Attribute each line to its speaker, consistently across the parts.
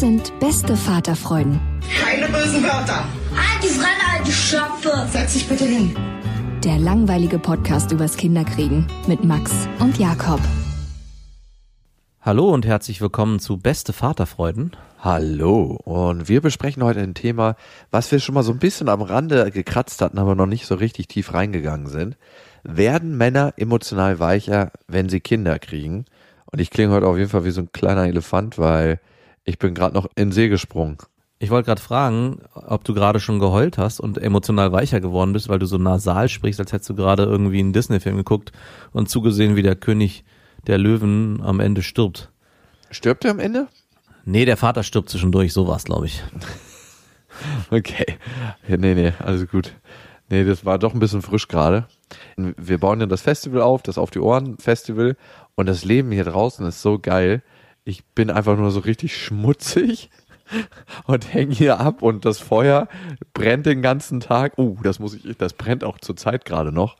Speaker 1: Das sind beste Vaterfreuden.
Speaker 2: Keine bösen Wörter.
Speaker 3: Halt die Fremde, alte Schöpfe.
Speaker 2: Setz dich bitte hin.
Speaker 1: Der langweilige Podcast übers Kinderkriegen mit Max und Jakob.
Speaker 4: Hallo und herzlich willkommen zu Beste Vaterfreuden.
Speaker 5: Hallo und wir besprechen heute ein Thema, was wir schon mal so ein bisschen am Rande gekratzt hatten, aber noch nicht so richtig tief reingegangen sind. Werden Männer emotional weicher, wenn sie Kinder kriegen? Und ich klinge heute auf jeden Fall wie so ein kleiner Elefant, weil ich bin gerade noch in See gesprungen.
Speaker 4: Ich wollte gerade fragen, ob du gerade schon geheult hast und emotional weicher geworden bist, weil du so nasal sprichst, als hättest du gerade irgendwie einen Disney-Film geguckt und zugesehen, wie der König der Löwen am Ende stirbt.
Speaker 5: Stirbt er am Ende?
Speaker 4: Nee, der Vater stirbt zwischendurch, so war's, glaube ich.
Speaker 5: okay. Ja, nee, nee, alles gut. Nee, das war doch ein bisschen frisch gerade. Wir bauen ja das Festival auf, das Auf die Ohren Festival. Und das Leben hier draußen ist so geil. Ich bin einfach nur so richtig schmutzig und hänge hier ab und das Feuer brennt den ganzen Tag. Uh, das muss ich, das brennt auch zur Zeit gerade noch.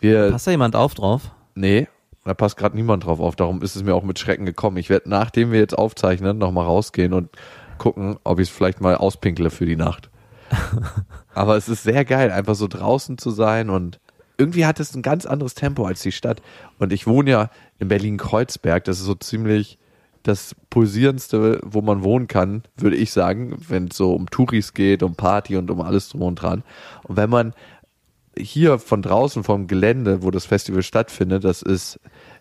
Speaker 4: Wir, Passt da jemand auf drauf?
Speaker 5: Nee, da passt gerade niemand drauf auf. Darum ist es mir auch mit Schrecken gekommen. Ich werde, nachdem wir jetzt aufzeichnen, nochmal rausgehen und gucken, ob ich es vielleicht mal auspinkle für die Nacht. Aber es ist sehr geil, einfach so draußen zu sein und irgendwie hat es ein ganz anderes Tempo als die Stadt. Und ich wohne ja in Berlin-Kreuzberg. Das ist so ziemlich das pulsierendste, wo man wohnen kann, würde ich sagen, wenn es so um Touris geht, um Party und um alles drum und dran. Und wenn man hier von draußen vom Gelände, wo das Festival stattfindet, das ist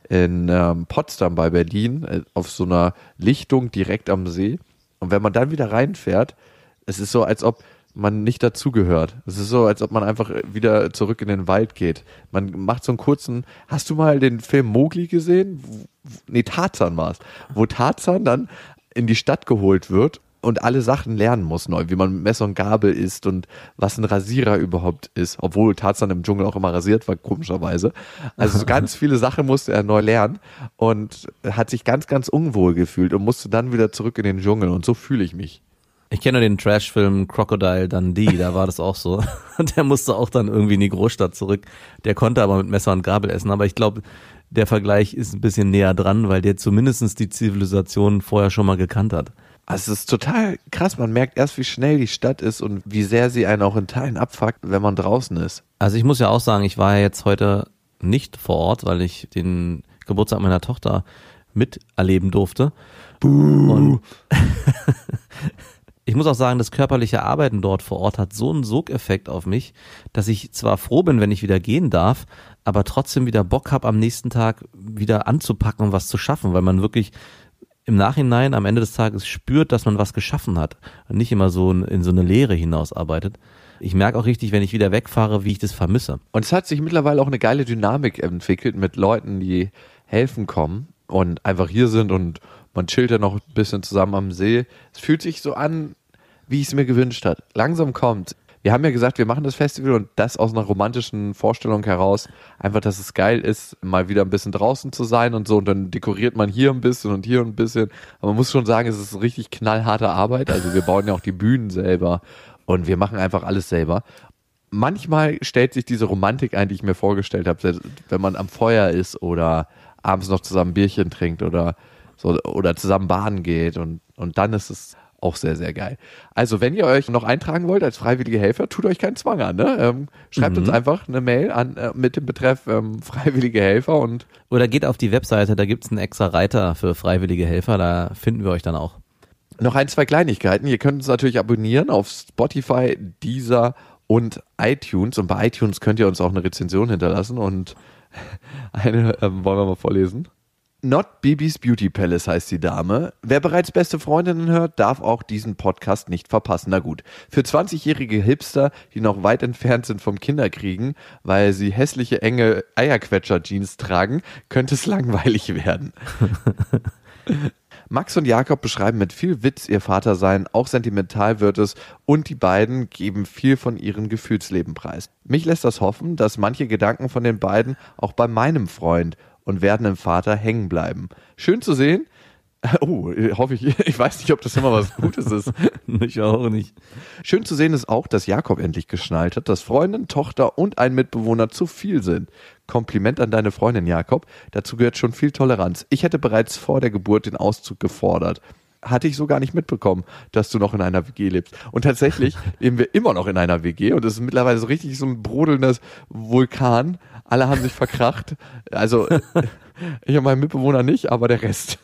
Speaker 5: in ähm, Potsdam bei Berlin, äh, auf so einer Lichtung direkt am See. Und wenn man dann wieder reinfährt, es ist so, als ob man nicht dazugehört. Es ist so, als ob man einfach wieder zurück in den Wald geht. Man macht so einen kurzen. Hast du mal den Film Mowgli gesehen? Nee, Tarzan war es. Wo Tarzan dann in die Stadt geholt wird und alle Sachen lernen muss neu, wie man mit Messer und Gabel isst und was ein Rasierer überhaupt ist, obwohl Tarzan im Dschungel auch immer rasiert war, komischerweise. Also so ganz viele Sachen musste er neu lernen und hat sich ganz, ganz unwohl gefühlt und musste dann wieder zurück in den Dschungel und so fühle ich mich.
Speaker 4: Ich kenne den Trash-Film Crocodile Dundee, da war das auch so. Der musste auch dann irgendwie in die Großstadt zurück. Der konnte aber mit Messer und Gabel essen. Aber ich glaube, der Vergleich ist ein bisschen näher dran, weil der zumindest die Zivilisation vorher schon mal gekannt hat.
Speaker 5: Also es ist total krass. Man merkt erst, wie schnell die Stadt ist und wie sehr sie einen auch in Teilen abfuckt, wenn man draußen ist.
Speaker 4: Also ich muss ja auch sagen, ich war ja jetzt heute nicht vor Ort, weil ich den Geburtstag meiner Tochter miterleben durfte.
Speaker 5: Buh. Und
Speaker 4: ich muss auch sagen, das körperliche Arbeiten dort vor Ort hat so einen Sogeffekt auf mich, dass ich zwar froh bin, wenn ich wieder gehen darf, aber trotzdem wieder Bock habe, am nächsten Tag wieder anzupacken und was zu schaffen, weil man wirklich im Nachhinein am Ende des Tages spürt, dass man was geschaffen hat und nicht immer so in so eine Leere hinausarbeitet. Ich merke auch richtig, wenn ich wieder wegfahre, wie ich das vermisse.
Speaker 5: Und es hat sich mittlerweile auch eine geile Dynamik entwickelt mit Leuten, die helfen kommen und einfach hier sind und man chillt ja noch ein bisschen zusammen am See. Es fühlt sich so an, wie ich es mir gewünscht hat. Langsam kommt. Wir haben ja gesagt, wir machen das Festival und das aus einer romantischen Vorstellung heraus. Einfach, dass es geil ist, mal wieder ein bisschen draußen zu sein und so. Und dann dekoriert man hier ein bisschen und hier ein bisschen. Aber man muss schon sagen, es ist richtig knallharte Arbeit. Also wir bauen ja auch die Bühnen selber und wir machen einfach alles selber. Manchmal stellt sich diese Romantik ein, die ich mir vorgestellt habe, wenn man am Feuer ist oder abends noch zusammen Bierchen trinkt oder so oder zusammen baden geht und und dann ist es Auch sehr, sehr geil. Also, wenn ihr euch noch eintragen wollt als freiwillige Helfer, tut euch keinen Zwang an. Ne? Ähm, schreibt
Speaker 4: Mhm.
Speaker 5: uns einfach eine Mail an äh, mit dem Betreff ähm, freiwillige Helfer und
Speaker 4: Oder geht auf die Webseite, da gibt's einen extra Reiter für freiwillige Helfer, da finden wir euch dann auch.
Speaker 5: noch ein, zwei Kleinigkeiten. Ihr könnt uns natürlich abonnieren auf Spotify, Deezer und iTunes. Und bei iTunes könnt ihr uns auch eine Rezension hinterlassen. Und eine ähm, wollen wir mal vorlesen. Not Bibis Beauty Palace heißt die Dame. Wer bereits beste Freundinnen hört, darf auch diesen Podcast nicht verpassen. Na gut. Für 20-jährige Hipster, die noch weit entfernt sind vom Kinderkriegen, weil sie hässliche, enge Eierquetscher-Jeans tragen, könnte es langweilig werden. Max und Jakob beschreiben mit viel Witz ihr Vatersein, auch sentimental wird es und die beiden geben viel von ihrem Gefühlsleben preis. Mich lässt das hoffen, dass manche Gedanken von den beiden auch bei meinem Freund und werdenden Vater hängen bleiben. Schön zu sehen. Oh, hoffe ich, ich weiß nicht, ob das immer was Gutes ist.
Speaker 4: Ich auch nicht.
Speaker 5: Schön zu sehen ist auch, dass Jakob endlich geschnallt hat, dass Freundin, Tochter und ein Mitbewohner zu viel sind. Kompliment an deine Freundin, Jakob. Dazu gehört schon viel Toleranz. Ich hätte bereits vor der Geburt den Auszug gefordert. Hatte ich so gar nicht mitbekommen, dass du noch in einer WG lebst. Und tatsächlich leben wir immer noch in einer WG und es ist mittlerweile so richtig so ein brodelndes Vulkan. Alle haben sich verkracht. Also ich und mein Mitbewohner nicht, aber der Rest.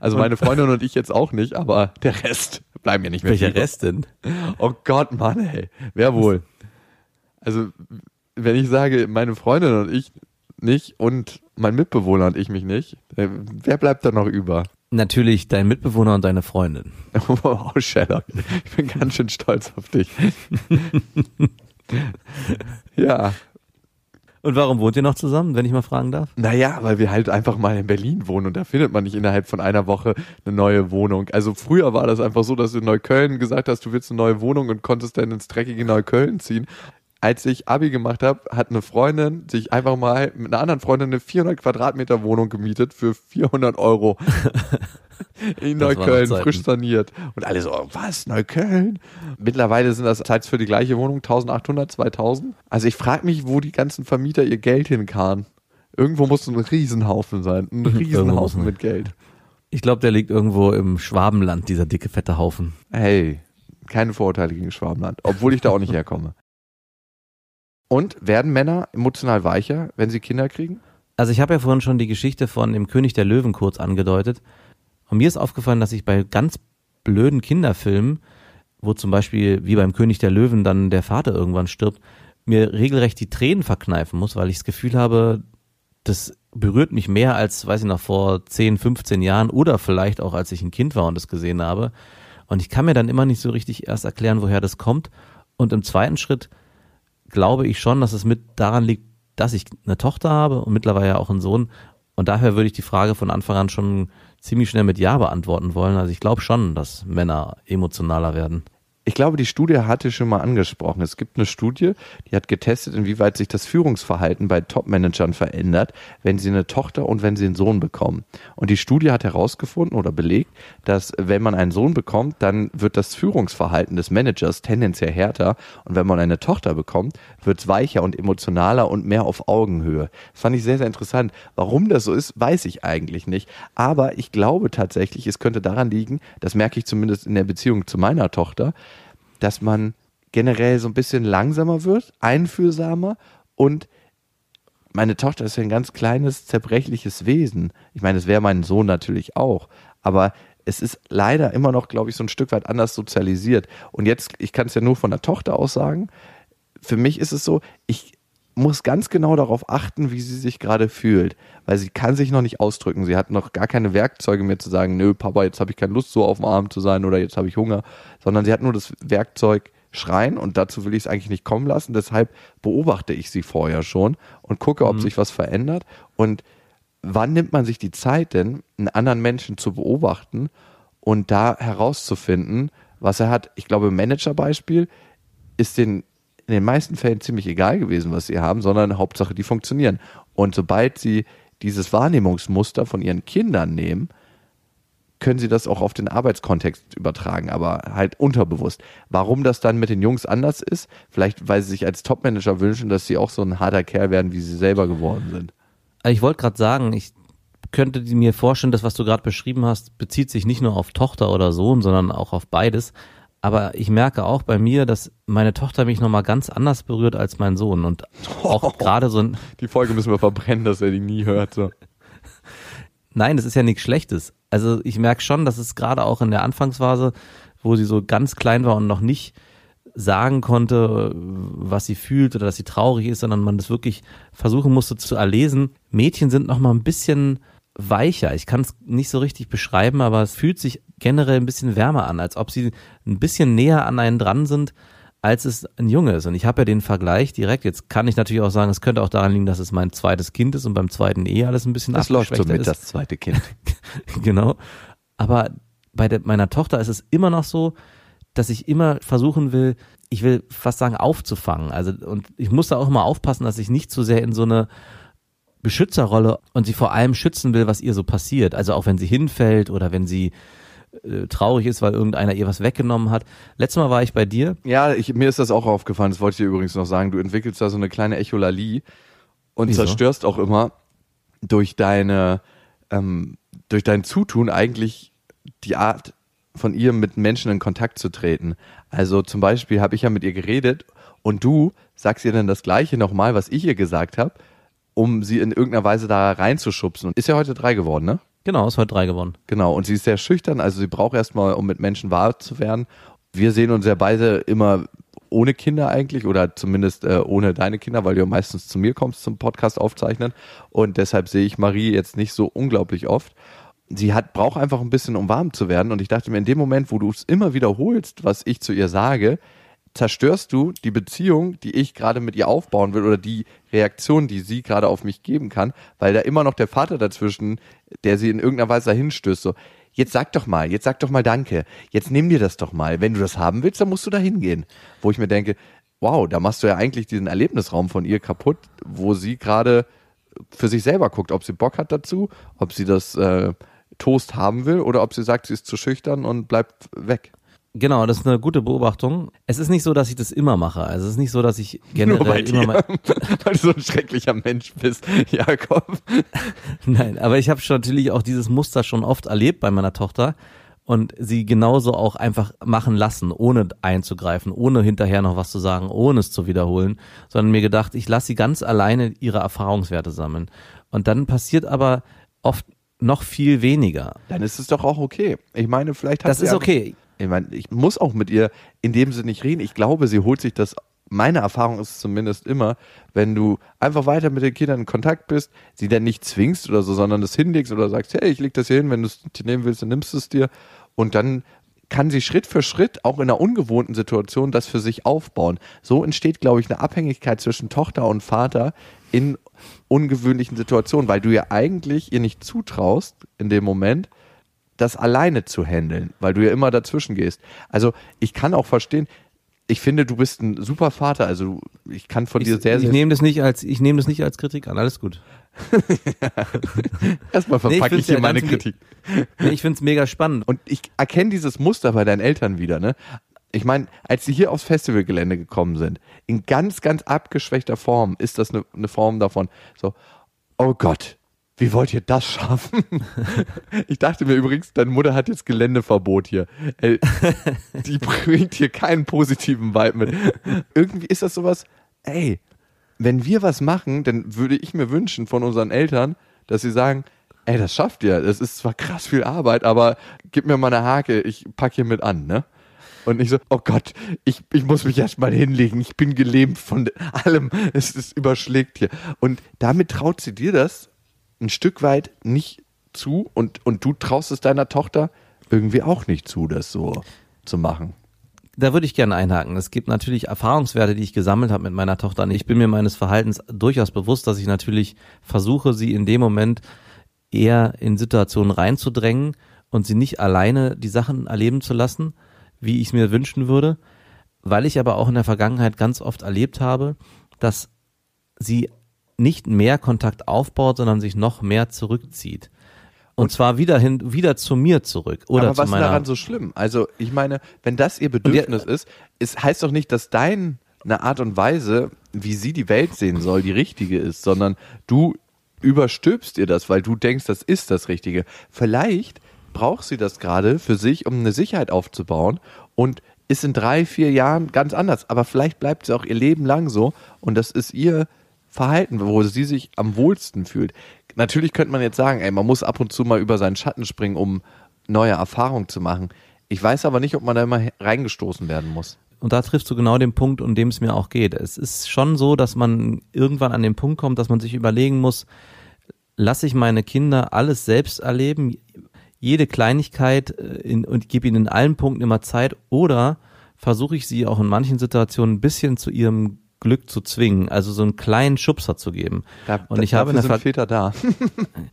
Speaker 5: Also meine Freundin und ich jetzt auch nicht, aber der Rest bleiben ja nicht mehr.
Speaker 4: Welcher. Rest denn?
Speaker 5: Oh Gott, Mann, ey. Wer wohl? Also, wenn ich sage, meine Freundin und ich nicht und mein Mitbewohner und ich mich nicht, äh, wer bleibt da noch über?
Speaker 4: Natürlich dein Mitbewohner und deine Freundin.
Speaker 5: Wow, Sherlock. Ich bin ganz schön stolz auf dich. ja.
Speaker 4: Und warum wohnt ihr noch zusammen, wenn ich mal fragen darf?
Speaker 5: Naja, weil wir halt einfach mal in Berlin wohnen und da findet man nicht innerhalb von einer Woche eine neue Wohnung. Also früher war das einfach so, dass du in Neukölln gesagt hast, du willst eine neue Wohnung und konntest dann ins dreckige Neukölln ziehen. Als ich Abi gemacht habe, hat eine Freundin sich einfach mal mit einer anderen Freundin eine 400 Quadratmeter Wohnung gemietet für 400 Euro in
Speaker 4: Das
Speaker 5: Neukölln, frisch saniert. Und alle so, oh, was, Neukölln? Mittlerweile sind das teils für die gleiche Wohnung 1800, 2000. Also ich frage mich, wo die ganzen Vermieter ihr Geld hinkarren. Irgendwo muss ein Riesenhaufen sein. Ein Riesenhaufen mit Geld.
Speaker 4: Ich glaube, der liegt irgendwo im Schwabenland, dieser dicke, fette Haufen.
Speaker 5: Hey, keine Vorurteile gegen Schwabenland, obwohl ich da auch nicht herkomme. Und werden Männer emotional weicher, wenn sie Kinder kriegen?
Speaker 4: Also ich habe ja vorhin schon die Geschichte von dem König der Löwen kurz angedeutet. Und mir ist aufgefallen, dass ich bei ganz blöden Kinderfilmen, wo zum Beispiel wie beim König der Löwen dann der Vater irgendwann stirbt, mir regelrecht die Tränen verkneifen muss, weil ich das Gefühl habe, das berührt mich mehr als, weiß ich noch, vor 10, 15 Jahren oder vielleicht auch als ich ein Kind war und das gesehen habe. Und ich kann mir dann immer nicht so richtig erst erklären, woher das kommt. Und im zweiten Schritt glaube ich schon, dass es mit daran liegt, dass ich eine Tochter habe und mittlerweile auch einen Sohn. Und daher würde ich die Frage von Anfang an schon ziemlich schnell mit Ja beantworten wollen. Also ich glaube schon, dass Männer emotionaler werden.
Speaker 5: Ich glaube, die Studie hatte schon mal angesprochen. Es gibt eine Studie, die hat getestet, inwieweit sich das Führungsverhalten bei Top-Managern verändert, wenn sie eine Tochter und wenn sie einen Sohn bekommen. Und die Studie hat herausgefunden oder belegt, dass wenn man einen Sohn bekommt, dann wird das Führungsverhalten des Managers tendenziell härter. Und wenn man eine Tochter bekommt, wird es weicher und emotionaler und mehr auf Augenhöhe. Das fand ich sehr, sehr interessant. Warum das so ist, weiß ich eigentlich nicht. Aber ich glaube tatsächlich, es könnte daran liegen, das merke ich zumindest in der Beziehung zu meiner Tochter, dass man generell so ein bisschen langsamer wird, einfühlsamer und meine Tochter ist ja ein ganz kleines, zerbrechliches Wesen. Ich meine, es wäre mein Sohn natürlich auch, aber es ist leider immer noch, glaube ich, so ein Stück weit anders sozialisiert. Und jetzt, ich kann es ja nur von der Tochter aus sagen, für mich ist es so, ich muss ganz genau darauf achten, wie sie sich gerade fühlt, weil sie kann sich noch nicht ausdrücken. Sie hat noch gar keine Werkzeuge mehr zu sagen, nö, Papa, jetzt habe ich keine Lust, so auf dem Arm zu sein oder jetzt habe ich Hunger, sondern sie hat nur das Werkzeug schreien und dazu will ich es eigentlich nicht kommen lassen. Deshalb beobachte ich sie vorher schon und gucke, ob sich was verändert und wann nimmt man sich die Zeit denn, einen anderen Menschen zu beobachten und da herauszufinden, was er hat. Ich glaube, Managerbeispiel ist den in den meisten Fällen ziemlich egal gewesen, was sie haben, sondern Hauptsache, die funktionieren. Und sobald sie dieses Wahrnehmungsmuster von ihren Kindern nehmen, können sie das auch auf den Arbeitskontext übertragen, aber halt unterbewusst. Warum das dann mit den Jungs anders ist? Vielleicht, weil sie sich als Topmanager wünschen, dass sie auch so ein harter Kerl werden, wie sie selber geworden sind.
Speaker 4: Also ich wollte gerade sagen, ich könnte mir vorstellen, das, was du gerade beschrieben hast, bezieht sich nicht nur auf Tochter oder Sohn, sondern auch auf beides. Aber ich merke auch bei mir, dass meine Tochter mich nochmal ganz anders berührt als mein Sohn. Und auch gerade so ein,
Speaker 5: Die Folge müssen wir verbrennen, dass er die nie hört. So.
Speaker 4: Nein, das ist ja nichts Schlechtes. Also ich merke schon, dass es gerade auch in der Anfangsphase, wo sie so ganz klein war und noch nicht sagen konnte, was sie fühlt oder dass sie traurig ist, sondern man das wirklich versuchen musste zu erlesen. Mädchen sind noch mal ein bisschen weicher. Ich kann es nicht so richtig beschreiben, aber es fühlt sich generell ein bisschen wärmer an, als ob sie ein bisschen näher an einen dran sind, als es ein Junge ist. Und ich habe ja den Vergleich direkt. Jetzt kann ich natürlich auch sagen, es könnte auch daran liegen, dass es mein zweites Kind ist und beim zweiten eh alles ein bisschen
Speaker 5: Das läuft so mit,
Speaker 4: ist.
Speaker 5: das zweite Kind.
Speaker 4: genau. Aber bei der, meiner Tochter ist es immer noch so, dass ich immer versuchen will, ich will fast sagen, aufzufangen. Also, und ich muss da auch immer aufpassen, dass ich nicht zu sehr in so eine Beschützerrolle und sie vor allem schützen will, was ihr so passiert. Also auch wenn sie hinfällt oder wenn sie äh, traurig ist, weil irgendeiner ihr was weggenommen hat. Letztes Mal war ich bei dir.
Speaker 5: Ja, ich, mir ist das auch aufgefallen, das wollte ich dir übrigens noch sagen. Du entwickelst da so eine kleine Echolalie und
Speaker 4: Wieso?
Speaker 5: zerstörst auch immer durch deine, ähm, durch dein Zutun eigentlich die Art von ihr mit Menschen in Kontakt zu treten. Also zum Beispiel habe ich ja mit ihr geredet und du sagst ihr dann das Gleiche nochmal, was ich ihr gesagt habe, um sie in irgendeiner Weise da reinzuschubsen. Und ist ja heute drei geworden, ne?
Speaker 4: Genau, ist heute drei geworden.
Speaker 5: Genau, und sie ist sehr schüchtern, also sie braucht erstmal, um mit Menschen wahr zu werden. Wir sehen uns ja beide immer ohne Kinder eigentlich oder zumindest äh, ohne deine Kinder, weil du ja meistens zu mir kommst zum Podcast aufzeichnen und deshalb sehe ich Marie jetzt nicht so unglaublich oft. Sie hat braucht einfach ein bisschen, um warm zu werden und ich dachte mir, in dem Moment, wo du es immer wiederholst, was ich zu ihr sage, zerstörst du die Beziehung, die ich gerade mit ihr aufbauen will oder die Reaktion, die sie gerade auf mich geben kann, weil da immer noch der Vater dazwischen, der sie in irgendeiner Weise dahin stößt, so, jetzt sag doch mal, jetzt sag doch mal Danke, jetzt nimm dir das doch mal, wenn du das haben willst, dann musst du da hingehen. Wo ich mir denke, wow, da machst du ja eigentlich diesen Erlebnisraum von ihr kaputt, wo sie gerade für sich selber guckt, ob sie Bock hat dazu, ob sie das äh, Toast haben will oder ob sie sagt, sie ist zu schüchtern und bleibt weg.
Speaker 4: Genau, das ist eine gute Beobachtung. Es ist nicht so, dass ich das immer mache. Also es ist nicht so, dass ich generell
Speaker 5: Nur bei
Speaker 4: immer
Speaker 5: dir,
Speaker 4: mal,
Speaker 5: weil du so ein schrecklicher Mensch bist, Jakob.
Speaker 4: Nein, aber ich habe schon natürlich auch dieses Muster schon oft erlebt bei meiner Tochter und sie genauso auch einfach machen lassen, ohne einzugreifen, ohne hinterher noch was zu sagen, ohne es zu wiederholen, sondern mir gedacht, ich lasse sie ganz alleine ihre Erfahrungswerte sammeln. Und dann passiert aber oft noch viel weniger.
Speaker 5: Dann ist es doch auch okay. Ich meine, vielleicht hat
Speaker 4: Das ist okay.
Speaker 5: Ich meine, ich muss auch mit ihr in dem Sinne nicht reden. Ich glaube, sie holt sich das. Meine Erfahrung ist zumindest immer, wenn du einfach weiter mit den Kindern in Kontakt bist, sie dann nicht zwingst oder so, sondern das hinlegst oder sagst, hey, ich leg das hier hin, wenn du es dir nehmen willst, dann nimmst du es dir. Und dann kann sie Schritt für Schritt auch in einer ungewohnten Situation das für sich aufbauen. So entsteht, glaube ich, eine Abhängigkeit zwischen Tochter und Vater in ungewöhnlichen Situationen, weil du ja eigentlich ihr nicht zutraust in dem Moment, das alleine zu handeln, weil du ja immer dazwischen gehst. Also ich kann auch verstehen, ich finde, du bist ein super Vater, also ich kann von
Speaker 4: Ich,
Speaker 5: dir sehr,
Speaker 4: ich
Speaker 5: sehr
Speaker 4: nehme das nicht als ich nehme das nicht als Kritik an. Alles gut.
Speaker 5: erstmal
Speaker 4: Nee, ich
Speaker 5: verpacke
Speaker 4: find's
Speaker 5: ich hier
Speaker 4: ja
Speaker 5: meine Kritik.
Speaker 4: Nee, ich find's mega spannend.
Speaker 5: Und ich erkenne dieses Muster bei deinen Eltern wieder, ne? Ich meine, als sie hier aufs Festivalgelände gekommen sind, in ganz, ganz abgeschwächter Form ist das eine, eine Form davon, so, oh Gott, wie wollt ihr das schaffen? Ich dachte mir übrigens, deine Mutter hat jetzt Geländeverbot hier. Ey, die bringt hier keinen positiven Vibe mit. Irgendwie ist das sowas, ey, wenn wir was machen, dann würde ich mir wünschen von unseren Eltern, dass sie sagen, ey, das schafft ihr. Das ist zwar krass viel Arbeit, aber gib mir mal eine Hake, ich pack hier mit an, ne? Und nicht so, oh Gott, ich, ich muss mich erst mal hinlegen, ich bin gelähmt von allem, es, es überschlägt hier. Und damit traut sie dir das ein Stück weit nicht zu und, und du traust es deiner Tochter irgendwie auch nicht zu, das so zu machen.
Speaker 4: Da würde ich gerne einhaken. Es gibt natürlich Erfahrungswerte, die ich gesammelt habe mit meiner Tochter. Und ich bin mir meines Verhaltens durchaus bewusst, dass ich natürlich versuche, sie in dem Moment eher in Situationen reinzudrängen und sie nicht alleine die Sachen erleben zu lassen, wie ich es mir wünschen würde, weil ich aber auch in der Vergangenheit ganz oft erlebt habe, dass sie nicht mehr Kontakt aufbaut, sondern sich noch mehr zurückzieht. Und, zwar wieder hin, wieder zu mir zurück oder
Speaker 5: Aber
Speaker 4: zu
Speaker 5: was ist daran so schlimm? Also, ich meine, wenn das ihr Bedürfnis ist, es heißt doch nicht, dass deine Art und Weise, wie sie die Welt sehen soll, die richtige ist, sondern du überstülpst ihr das, weil du denkst, das ist das Richtige. Vielleicht braucht sie das gerade für sich, um eine Sicherheit aufzubauen und ist in drei, vier Jahren ganz anders. Aber vielleicht bleibt sie auch ihr Leben lang so und das ist ihr Verhalten, wo sie sich am wohlsten fühlt. Natürlich könnte man jetzt sagen, ey, man muss ab und zu mal über seinen Schatten springen, um neue Erfahrungen zu machen. Ich weiß aber nicht, ob man da immer reingestoßen werden muss.
Speaker 4: Und da triffst du genau den Punkt, um dem es mir auch geht. Es ist schon so, dass man irgendwann an den Punkt kommt, dass man sich überlegen muss, lasse ich meine Kinder alles selbst erleben, jede Kleinigkeit äh, in, und gebe ihnen in allen Punkten immer Zeit oder versuche ich sie auch in manchen Situationen ein bisschen zu ihrem Glück zu zwingen, also so einen kleinen Schubser zu geben.
Speaker 5: Da, und ich habe in der sind Väter da.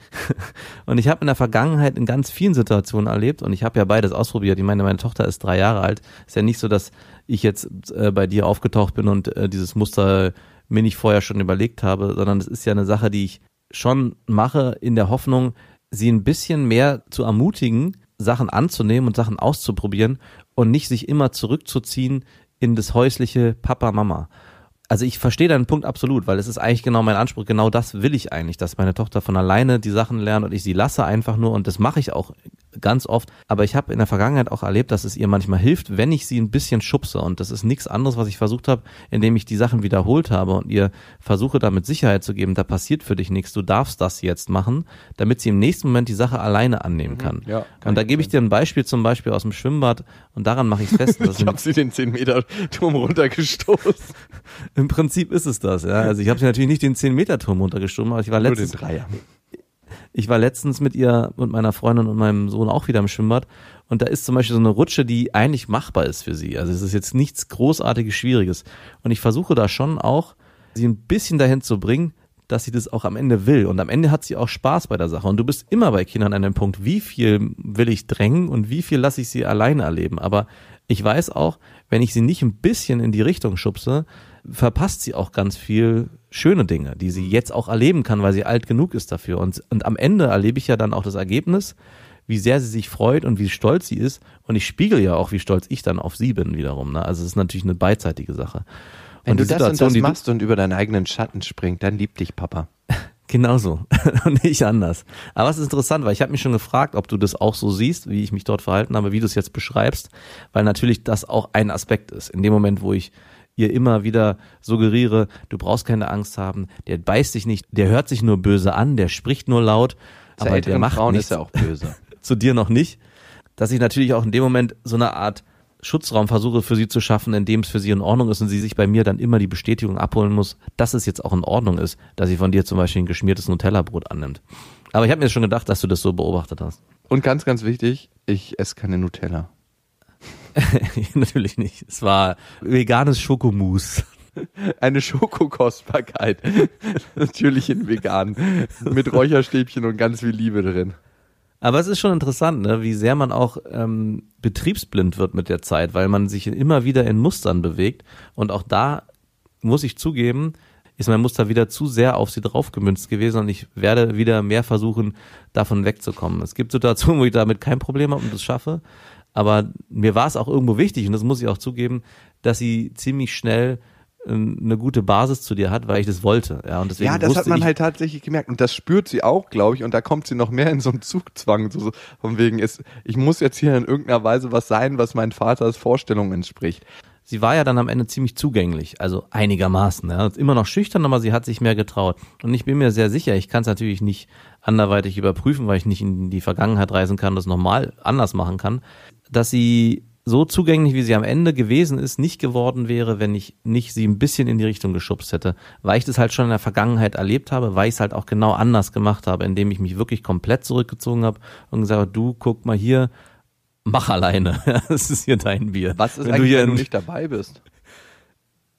Speaker 4: und ich habe in der Vergangenheit in ganz vielen Situationen erlebt und ich habe ja beides ausprobiert. Ich meine, meine Tochter ist drei Jahre alt. Ist ja nicht so, dass ich jetzt äh, bei dir aufgetaucht bin und äh, dieses Muster mir nicht vorher schon überlegt habe, sondern es ist ja eine Sache, die ich schon mache in der Hoffnung, sie ein bisschen mehr zu ermutigen, Sachen anzunehmen und Sachen auszuprobieren und nicht sich immer zurückzuziehen in das häusliche Papa, Mama also ich verstehe deinen Punkt absolut, weil es ist eigentlich genau mein Anspruch, genau das will ich eigentlich, dass meine Tochter von alleine die Sachen lernt und ich sie lasse einfach nur und das mache ich auch ganz oft. Aber ich habe in der Vergangenheit auch erlebt, dass es ihr manchmal hilft, wenn ich sie ein bisschen schubse und das ist nichts anderes, was ich versucht habe, indem ich die Sachen wiederholt habe und ihr versuche damit Sicherheit zu geben, da passiert für dich nichts, du darfst das jetzt machen, damit sie im nächsten Moment die Sache alleine annehmen mhm. kann. Ja, kann und da gebe ich dir ein Beispiel zum Beispiel aus dem Schwimmbad und daran mache ich fest.
Speaker 5: Dass ich habe sie den 10 Meter Turm runtergestoßen.
Speaker 4: Im Prinzip ist es das, ja. Also ich habe natürlich nicht den 10-Meter-Turm runtergeschoben, aber ich war letztens. Ich war letztens mit ihr und meiner Freundin und meinem Sohn auch wieder im Schwimmbad und da ist zum Beispiel so eine Rutsche, die eigentlich machbar ist für sie. Also es ist jetzt nichts großartiges, Schwieriges. Und ich versuche da schon auch, sie ein bisschen dahin zu bringen, dass sie das auch am Ende will. Und am Ende hat sie auch Spaß bei der Sache. Und du bist immer bei Kindern an dem Punkt, wie viel will ich drängen und wie viel lasse ich sie alleine erleben. Aber ich weiß auch, wenn ich sie nicht ein bisschen in die Richtung schubse, verpasst sie auch ganz viel schöne Dinge, die sie jetzt auch erleben kann, weil sie alt genug ist dafür. Und, und am Ende erlebe ich ja dann auch das Ergebnis, wie sehr sie sich freut und wie stolz sie ist. Und ich spiegel ja auch, wie stolz ich dann auf sie bin wiederum. Ne? Also es ist natürlich eine beidseitige Sache.
Speaker 5: Wenn und du das und das machst und über deinen eigenen Schatten springt, dann liebt dich Papa.
Speaker 4: Genauso und nicht anders. Aber es ist interessant, weil ich habe mich schon gefragt, ob du das auch so siehst, wie ich mich dort verhalten habe, wie du es jetzt beschreibst, weil natürlich das auch ein Aspekt ist. In dem Moment, wo ich ihr immer wieder suggeriere, du brauchst keine Angst haben, der beißt dich nicht, der hört sich nur böse an, der spricht nur laut,
Speaker 5: Zu aber der macht Frauen nichts. ist ja auch böse.
Speaker 4: Zu dir noch nicht. Dass ich natürlich auch in dem Moment so eine Art Schutzraum versuche für sie zu schaffen, in dem es für sie in Ordnung ist und sie sich bei mir dann immer die Bestätigung abholen muss, dass es jetzt auch in Ordnung ist, dass sie von dir zum Beispiel ein geschmiertes Nutella-Brot annimmt. Aber ich habe mir schon gedacht, dass du das so beobachtet hast.
Speaker 5: Und ganz, ganz wichtig, ich esse keine Nutella.
Speaker 4: Natürlich nicht. Es war veganes Schokomousse.
Speaker 5: Eine Schokokostbarkeit. Natürlich in vegan. Mit Räucherstäbchen und ganz viel Liebe drin.
Speaker 4: Aber es ist schon interessant, ne, wie sehr man auch ähm, betriebsblind wird mit der Zeit, weil man sich immer wieder in Mustern bewegt. Und auch da muss ich zugeben, ist mein Muster wieder zu sehr auf sie draufgemünzt gewesen und ich werde wieder mehr versuchen, davon wegzukommen. Es gibt Situationen, wo ich damit kein Problem habe und das schaffe. Aber mir war es auch irgendwo wichtig, und das muss ich auch zugeben, dass sie ziemlich schnell ähm, eine gute Basis zu dir hat, weil ich das wollte. Ja, und deswegen
Speaker 5: ja das hat man halt tatsächlich gemerkt. Und das spürt sie auch, glaube ich. Und da kommt sie noch mehr in so einen Zugzwang. So, so von wegen, ist, ich muss jetzt hier in irgendeiner Weise was sein, was mein Vaters Vorstellung entspricht.
Speaker 4: Sie war ja dann am Ende ziemlich zugänglich, also einigermaßen. Ja. Immer noch schüchtern, aber sie hat sich mehr getraut. Und ich bin mir sehr sicher, ich kann es natürlich nicht anderweitig überprüfen, weil ich nicht in die Vergangenheit reisen kann, das normal anders machen kann dass sie so zugänglich, wie sie am Ende gewesen ist, nicht geworden wäre, wenn ich nicht sie ein bisschen in die Richtung geschubst hätte. Weil ich das halt schon in der Vergangenheit erlebt habe, weil ich es halt auch genau anders gemacht habe, indem ich mich wirklich komplett zurückgezogen habe und gesagt habe, du guck mal hier, mach alleine. das ist hier dein Bier.
Speaker 5: Was ist wenn eigentlich, du wenn du nicht dabei bist?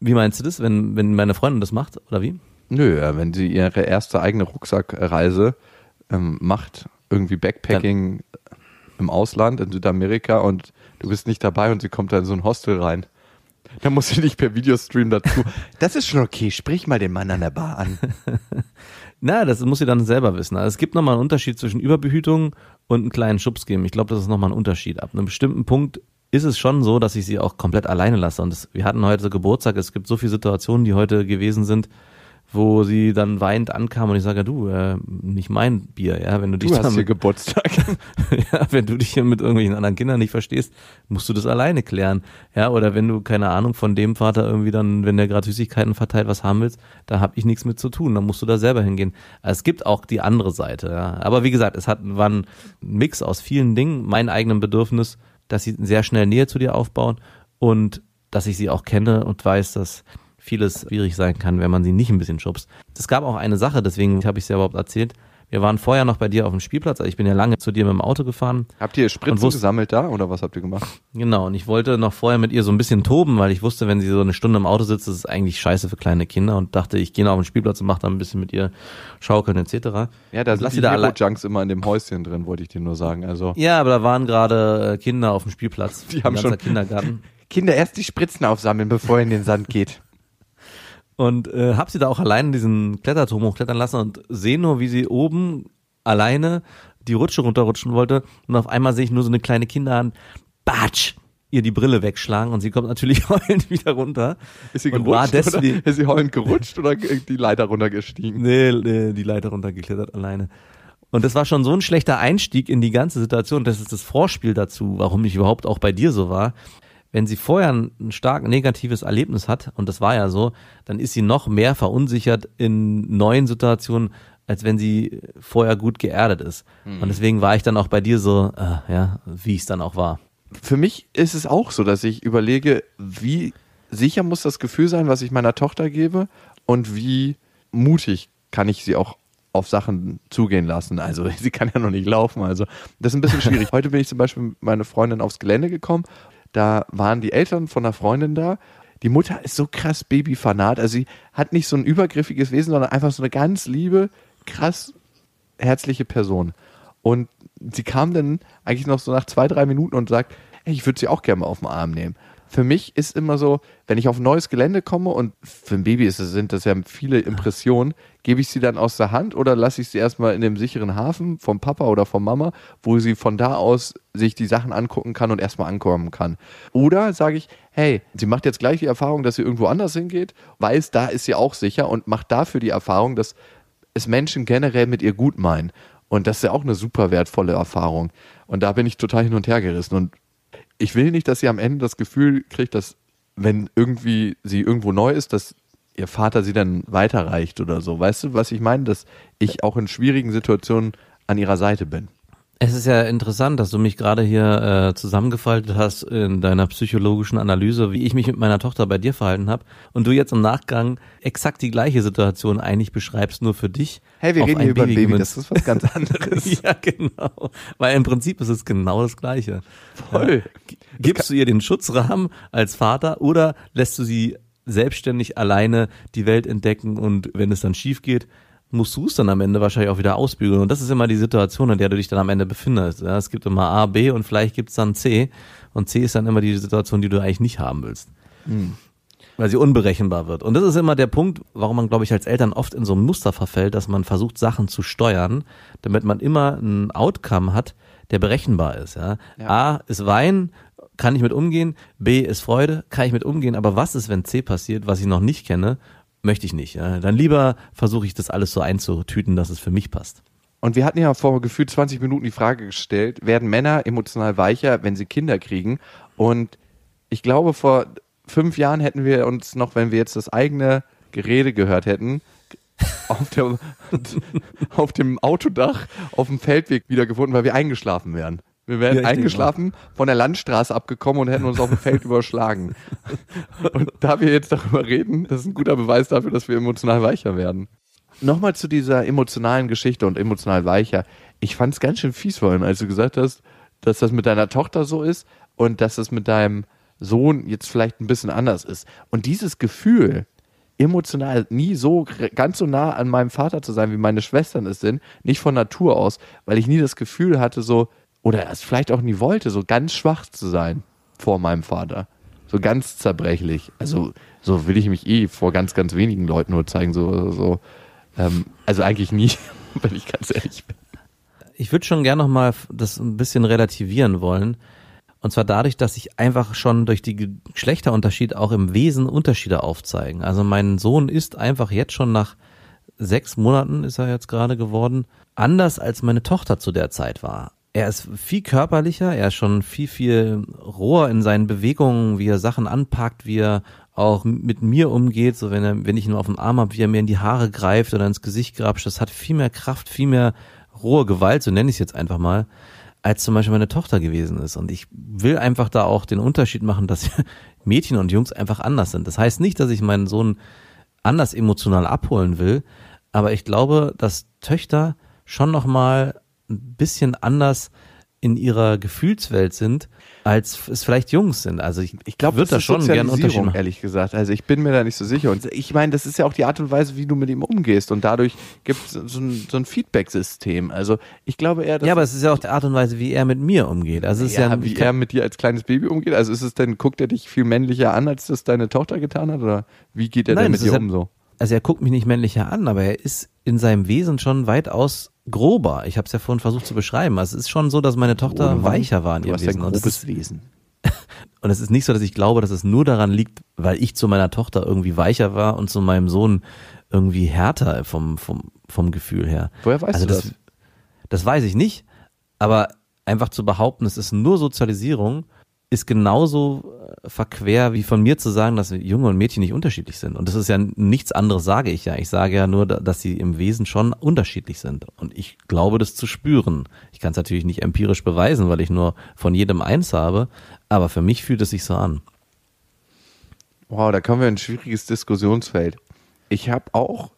Speaker 4: Wie meinst du das, wenn, wenn meine Freundin das macht, oder wie?
Speaker 5: Nö, wenn sie ihre erste eigene Rucksackreise ähm, macht, irgendwie Backpacking, Dann im Ausland, in Südamerika und du bist nicht dabei und sie kommt da in so ein Hostel rein. Da muss sie nicht per Videostream dazu. Das ist schon okay, sprich mal den Mann an der Bar an.
Speaker 4: Na, das muss sie dann selber wissen. Also es gibt nochmal einen Unterschied zwischen Überbehütung und einen kleinen Schubs geben. Ich glaube, das ist nochmal ein Unterschied. Ab einem bestimmten Punkt ist es schon so, dass ich sie auch komplett alleine lasse. Und das, wir hatten heute Geburtstag, es gibt so viele Situationen, die heute gewesen sind, wo sie dann weinend ankam und ich sage, du, äh, nicht mein Bier, ja, wenn du dich
Speaker 5: Du hast hier Geburtstag.
Speaker 4: ja, wenn du dich hier mit irgendwelchen anderen Kindern nicht verstehst, musst du das alleine klären, ja, oder wenn du keine Ahnung von dem Vater irgendwie dann, wenn der gerade Süßigkeiten verteilt, was haben willst, da habe ich nichts mit zu tun, dann musst du da selber hingehen. Also es gibt auch die andere Seite, ja, aber wie gesagt, es hat war ein Mix aus vielen Dingen, mein eigenem Bedürfnis, dass sie sehr schnell Nähe zu dir aufbauen und dass ich sie auch kenne und weiß, dass vieles schwierig sein kann, wenn man sie nicht ein bisschen schubst. Es gab auch eine Sache, deswegen habe ich es ja überhaupt erzählt. Wir waren vorher noch bei dir auf dem Spielplatz, also ich bin ja lange zu dir mit dem Auto gefahren.
Speaker 5: Habt ihr Spritzen
Speaker 4: Und wusst-
Speaker 5: gesammelt da oder was habt ihr gemacht?
Speaker 4: Genau, und ich wollte noch vorher mit ihr so ein bisschen toben, weil ich wusste, wenn sie so eine Stunde im Auto sitzt, ist es eigentlich scheiße für kleine Kinder und dachte, ich gehe noch auf den Spielplatz und mache da ein bisschen mit ihr schaukeln etc.
Speaker 5: Ja, da
Speaker 4: Und
Speaker 5: sind
Speaker 4: lass
Speaker 5: die
Speaker 4: sie da alle
Speaker 5: Junks immer in dem Häuschen drin, wollte ich dir nur sagen. Also
Speaker 4: Ja, aber da waren gerade äh, Kinder auf dem Spielplatz.
Speaker 5: Die haben schon-
Speaker 4: Kindergarten.
Speaker 5: Kinder erst die Spritzen aufsammeln, bevor ihr in den Sand geht.
Speaker 4: Und äh, hab sie da auch alleine diesen Kletterturm hochklettern lassen und sehe nur, wie sie oben alleine die Rutsche runterrutschen wollte. Und auf einmal sehe ich nur so eine kleine Kinderhand, batsch, ihr die Brille wegschlagen und sie kommt natürlich heulend wieder runter.
Speaker 5: Ist sie gerutscht
Speaker 4: deswegen,
Speaker 5: oder ist sie heulend gerutscht oder die Leiter runtergestiegen?
Speaker 4: nee, nee, die Leiter runtergeklettert alleine. Und das war schon so ein schlechter Einstieg in die ganze Situation. Das ist das Vorspiel dazu, warum ich überhaupt auch bei dir so war. Wenn sie vorher ein, ein stark negatives Erlebnis hat, und das war ja so, dann ist sie noch mehr verunsichert in neuen Situationen, als wenn sie vorher gut geerdet ist. Und deswegen war ich dann auch bei dir so, äh, ja, wie es dann auch war.
Speaker 5: Für mich ist es auch so, dass ich überlege, wie sicher muss das Gefühl sein, was ich meiner Tochter gebe und wie mutig kann ich sie auch auf Sachen zugehen lassen. Also sie kann ja noch nicht laufen. Also das ist ein bisschen schwierig. Heute bin ich zum Beispiel mit meiner Freundin aufs Gelände gekommen. Da waren die Eltern von einer Freundin da. Die Mutter ist so krass Babyfanat. Also sie hat nicht so ein übergriffiges Wesen, sondern einfach so eine ganz liebe, krass herzliche Person. Und sie kam dann eigentlich noch so nach zwei, drei Minuten und sagt, hey, ich würde sie auch gerne mal auf den Arm nehmen. Für mich ist immer so, wenn ich auf ein neues Gelände komme und für ein Baby ist sind das ja viele Impressionen, gebe ich sie dann aus der Hand oder lasse ich sie erstmal in dem sicheren Hafen vom Papa oder vom Mama, wo sie von da aus sich die Sachen angucken kann und erstmal ankommen kann. Oder sage ich, hey, sie macht jetzt gleich die Erfahrung, dass sie irgendwo anders hingeht, weiß, da ist sie auch sicher und macht dafür die Erfahrung, dass es Menschen generell mit ihr gut meinen. Und das ist ja auch eine super wertvolle Erfahrung. Und da bin ich total hin und her gerissen. Und ich will nicht, dass sie am Ende das Gefühl kriegt, dass wenn irgendwie sie irgendwo neu ist, dass ihr Vater sie dann weiterreicht oder so. Weißt du, was ich meine? Dass ich auch in schwierigen Situationen an ihrer Seite bin.
Speaker 4: Es ist ja interessant, dass du mich gerade hier äh, zusammengefaltet hast in deiner psychologischen Analyse, wie ich mich mit meiner Tochter bei dir verhalten habe und du jetzt im Nachgang exakt die gleiche Situation eigentlich beschreibst, nur für dich.
Speaker 5: Hey, wir reden hier über ein Baby, das ist was ganz anderes.
Speaker 4: ja, genau. Weil im Prinzip ist es genau das Gleiche.
Speaker 5: Voll.
Speaker 4: Gibst du ihr den Schutzrahmen als Vater oder lässt du sie selbstständig alleine die Welt entdecken und wenn es dann schief geht, musst du es dann am Ende wahrscheinlich auch wieder ausbügeln. Und das ist immer die Situation, in der du dich dann am Ende befindest. Ja, es gibt immer A, B und vielleicht gibt es dann C. Und C ist dann immer die Situation, die du eigentlich nicht haben willst. Weil sie unberechenbar wird. Und das ist immer der Punkt, warum man, glaube ich, als Eltern oft in so ein Muster verfällt, dass man versucht, Sachen zu steuern, damit man immer ein Outcome hat, der berechenbar ist. Ja? A ist Wein, kann ich mit umgehen. B ist Freude, kann ich mit umgehen. Aber was ist, wenn C passiert, was ich noch nicht kenne, möchte ich nicht. Dann lieber versuche ich das alles so einzutüten, dass es für mich passt.
Speaker 5: Und wir hatten ja vor gefühlt 20 Minuten die Frage gestellt, werden Männer emotional weicher, wenn sie Kinder kriegen? Und ich glaube, vor fünf Jahren hätten wir uns noch, wenn wir jetzt das eigene Gerede gehört hätten, auf, der, auf dem Autodach auf dem Feldweg wiedergefunden, weil wir eingeschlafen wären. Wir wären
Speaker 4: Ja,
Speaker 5: eingeschlafen, von der Landstraße abgekommen und hätten uns auf dem Feld überschlagen. Und da wir jetzt darüber reden, das ist ein guter Beweis dafür, dass wir emotional weicher werden. Nochmal zu dieser emotionalen Geschichte und emotional weicher. Ich fand es ganz schön fies vorhin, als du gesagt hast, dass das mit deiner Tochter so ist und dass es mit deinem Sohn jetzt vielleicht ein bisschen anders ist. Und dieses Gefühl, emotional nie so ganz so nah an meinem Vater zu sein, wie meine Schwestern es sind, nicht von Natur aus, weil ich nie das Gefühl hatte, so, oder es vielleicht auch nie wollte, so ganz schwach zu sein vor meinem Vater. So ganz zerbrechlich. Also, so will ich mich eh vor ganz, ganz wenigen Leuten nur zeigen, so, so, ähm, also eigentlich nie, wenn ich ganz ehrlich bin.
Speaker 4: ich würde schon gerne noch mal das ein bisschen relativieren wollen. Und zwar dadurch, dass sich einfach schon durch die Geschlechterunterschied auch im Wesen Unterschiede aufzeigen. Also mein Sohn ist einfach jetzt schon nach sechs Monaten ist er jetzt gerade geworden, anders als meine Tochter zu der Zeit war. Er ist viel körperlicher, er ist schon viel, viel roher in seinen Bewegungen, wie er Sachen anpackt, wie er auch mit mir umgeht, so wenn er, wenn ich ihn auf dem Arm habe, wie er mir in die Haare greift oder ins Gesicht grapscht, das hat viel mehr Kraft, viel mehr rohe Gewalt, so nenne ich es jetzt einfach mal, als zum Beispiel meine Tochter gewesen ist. Und ich will einfach da auch den Unterschied machen, dass Mädchen und Jungs einfach anders sind. Das heißt nicht, dass ich meinen Sohn anders emotional abholen will, aber ich glaube, dass Töchter schon noch mal ein bisschen anders in ihrer Gefühlswelt sind, als es vielleicht Jungs sind. Also ich,
Speaker 5: Ich glaube,
Speaker 4: würde
Speaker 5: das
Speaker 4: da
Speaker 5: ist
Speaker 4: schon gerne Unterschied
Speaker 5: Sozialisierung,
Speaker 4: machen.
Speaker 5: ehrlich gesagt. Also ich bin mir da nicht so sicher. Und ich meine, das ist ja auch die Art und Weise, wie du mit ihm umgehst. Und dadurch gibt es so ein, so ein Feedback-System. Also ich glaube eher, dass
Speaker 4: Ja, aber es ist ja auch die Art und Weise, wie er mit mir umgeht. Also es ist ja,
Speaker 5: ja, wie er mit dir als kleines Baby umgeht. Also ist es denn, guckt er dich viel männlicher an, als das deine Tochter getan hat? Oder wie geht er
Speaker 4: Nein,
Speaker 5: denn mit dir
Speaker 4: ja-
Speaker 5: um so?
Speaker 4: also er guckt mich nicht männlicher an, aber er ist in seinem Wesen schon weitaus grober. Ich habe es ja vorhin versucht zu beschreiben. Also es ist schon so, dass meine Tochter
Speaker 5: Ohne
Speaker 4: weicher war in ihrem Wesen. Und es, ist,
Speaker 5: Wesen.
Speaker 4: und es ist nicht so, dass ich glaube, dass es nur daran liegt, weil ich zu meiner Tochter irgendwie weicher war und zu meinem Sohn irgendwie härter vom, vom, vom Gefühl her.
Speaker 5: Woher weißt
Speaker 4: also
Speaker 5: du
Speaker 4: das?
Speaker 5: das?
Speaker 4: Das weiß ich nicht, aber einfach zu behaupten, es ist nur Sozialisierung, ist genauso äh, verquer wie von mir zu sagen, dass Junge und Mädchen nicht unterschiedlich sind. Und das ist ja nichts anderes, sage ich ja. Ich sage ja nur, da- dass sie im Wesen schon unterschiedlich sind. Und ich glaube, das zu spüren. Ich kann es natürlich nicht empirisch beweisen, weil ich nur von jedem eins habe, aber für mich fühlt es sich so an.
Speaker 5: Wow, da kommen wir in ein schwieriges Diskussionsfeld. Ich habe auch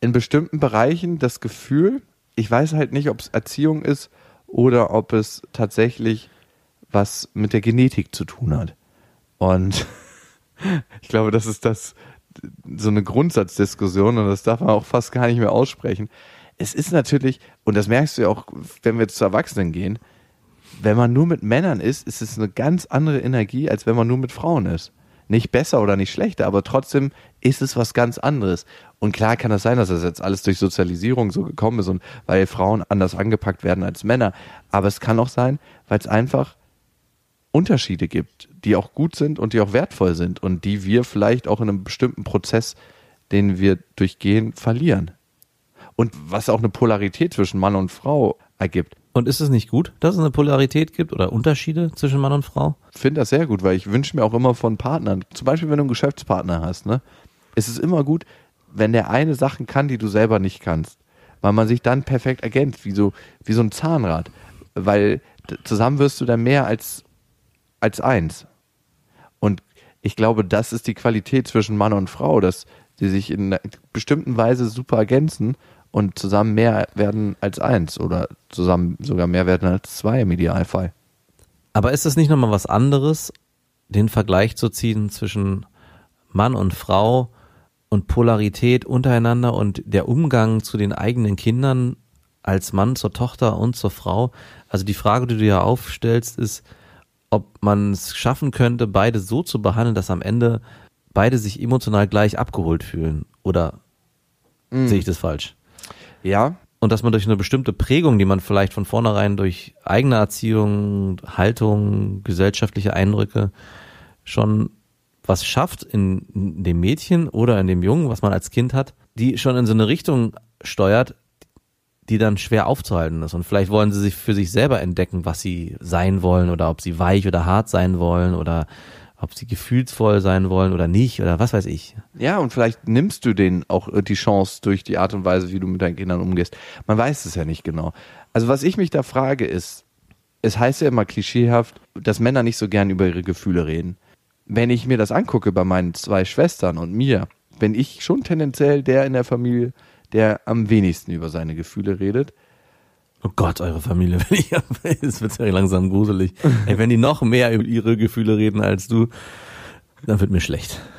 Speaker 5: in bestimmten Bereichen das Gefühl, ich weiß halt nicht, ob es Erziehung ist oder ob es tatsächlich was mit der Genetik zu tun hat. Und ich glaube, das ist das so eine Grundsatzdiskussion und das darf man auch fast gar nicht mehr aussprechen. Es ist natürlich, und das merkst du ja auch, wenn wir zu Erwachsenen gehen, wenn man nur mit Männern ist, ist es eine ganz andere Energie, als wenn man nur mit Frauen ist. Nicht besser oder nicht schlechter, aber trotzdem ist es was ganz anderes. Und klar kann das sein, dass das jetzt alles durch Sozialisierung so gekommen ist und weil Frauen anders angepackt werden als Männer. Aber es kann auch sein, weil es einfach Unterschiede gibt, die auch gut sind und die auch wertvoll sind und die wir vielleicht auch in einem bestimmten Prozess, den wir durchgehen, verlieren. Und was auch eine Polarität zwischen Mann und Frau ergibt.
Speaker 4: Und ist es nicht gut, dass es eine Polarität gibt oder Unterschiede zwischen Mann und Frau?
Speaker 5: finde das sehr gut, weil ich wünsche mir auch immer von Partnern, zum Beispiel wenn du einen Geschäftspartner hast, ne, ist es immer gut, wenn der eine Sachen kann, die du selber nicht kannst, weil man sich dann perfekt ergänzt, wie so, wie so ein Zahnrad, weil zusammen wirst du dann mehr als, als eins. Und ich glaube, das ist die Qualität zwischen Mann und Frau, dass sie sich in einer bestimmten Weise super ergänzen und zusammen mehr werden als eins oder zusammen sogar mehr werden als zwei im Idealfall.
Speaker 4: Aber ist es nicht nochmal was anderes, den Vergleich zu ziehen zwischen Mann und Frau und Polarität untereinander und der Umgang zu den eigenen Kindern als Mann zur Tochter und zur Frau? Also die Frage, die du ja aufstellst, ist, ob man es schaffen könnte, beide so zu behandeln, dass am Ende beide sich emotional gleich abgeholt fühlen. Oder sehe ich das falsch?
Speaker 5: Ja,
Speaker 4: Und dass man durch eine bestimmte Prägung, die man vielleicht von vornherein durch eigene Erziehung, Haltung, gesellschaftliche Eindrücke schon was schafft in dem Mädchen oder in dem Jungen, was man als Kind hat, die schon in so eine Richtung steuert, die dann schwer aufzuhalten ist. Und vielleicht wollen sie sich für sich selber entdecken, was sie sein wollen oder ob sie weich oder hart sein wollen oder ob sie gefühlsvoll sein wollen oder nicht oder was weiß ich.
Speaker 5: Ja, und vielleicht nimmst du denen auch äh, die Chance durch die Art und Weise, wie du mit deinen Kindern umgehst. Man weiß es ja nicht genau. Also was ich mich da frage ist, es heißt ja immer klischeehaft, dass Männer nicht so gern über ihre Gefühle reden. Wenn ich mir das angucke bei meinen zwei Schwestern und mir, bin ich schon tendenziell der in der Familie, der am wenigsten über seine Gefühle redet.
Speaker 4: Oh Gott, eure Familie, wenn ich, es wird ja langsam gruselig. Ey, wenn die noch mehr über ihre Gefühle reden als du, dann wird mir schlecht.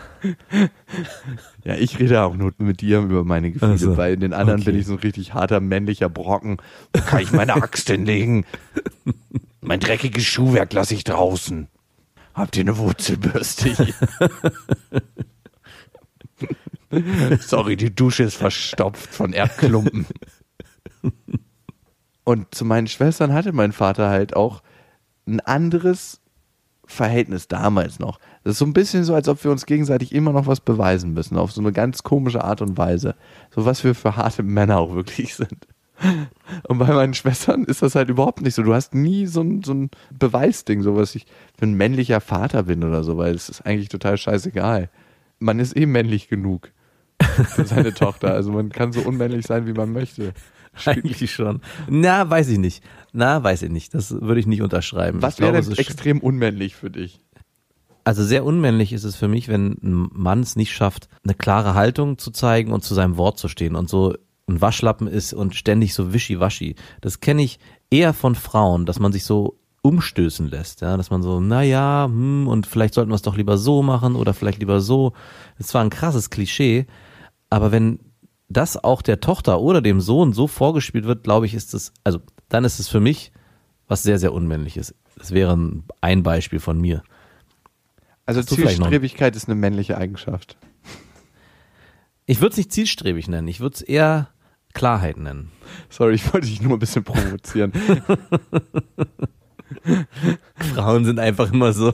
Speaker 5: Ja, ich rede auch nur mit dir über meine Gefühle,
Speaker 4: Ach so.
Speaker 5: weil in den anderen
Speaker 4: Okay.
Speaker 5: bin ich so ein richtig harter männlicher Brocken. Wo kann ich meine Axt hinlegen? Mein dreckiges Schuhwerk lasse ich draußen. Habt ihr eine Wurzelbürste? Sorry, die Dusche ist verstopft von Erdklumpen. Und zu meinen Schwestern hatte mein Vater halt auch ein anderes Verhältnis damals noch. Das ist so ein bisschen so, als ob wir uns gegenseitig immer noch was beweisen müssen, auf so eine ganz komische Art und Weise. So was wir für harte Männer auch wirklich sind. Und bei meinen Schwestern ist das halt überhaupt nicht so. Du hast nie so ein, so ein Beweisding, so was ich für ein männlicher Vater bin oder so, weil es ist eigentlich total scheißegal. Man ist eh männlich genug für seine Tochter. Also man kann so unmännlich sein, wie man möchte.
Speaker 4: Eigentlich schon. Na, weiß ich nicht. Na, weiß ich nicht. Das würde ich nicht unterschreiben.
Speaker 5: Was wäre denn extrem unmännlich für dich?
Speaker 4: Also sehr unmännlich ist es für mich, wenn ein Mann es nicht schafft, eine klare Haltung zu zeigen und zu seinem Wort zu stehen und so ein Waschlappen ist und ständig so wischiwaschi. Das kenne ich eher von Frauen, dass man sich so umstößen lässt, ja, dass man so, na ja, hm, und vielleicht sollten wir es doch lieber so machen oder vielleicht lieber so. Das ist zwar ein krasses Klischee, aber wenn das auch der Tochter oder dem Sohn so vorgespielt wird, glaube ich, ist es, also dann ist es für mich was sehr, sehr unmännliches. Das wäre ein, Beispiel von mir.
Speaker 5: Also
Speaker 4: Hast
Speaker 5: Zielstrebigkeit ist eine männliche Eigenschaft.
Speaker 4: Ich würde es nicht zielstrebig nennen, ich würde es eher Klarheit nennen.
Speaker 5: Sorry, ich wollte dich nur ein bisschen provozieren.
Speaker 4: Frauen sind einfach immer so.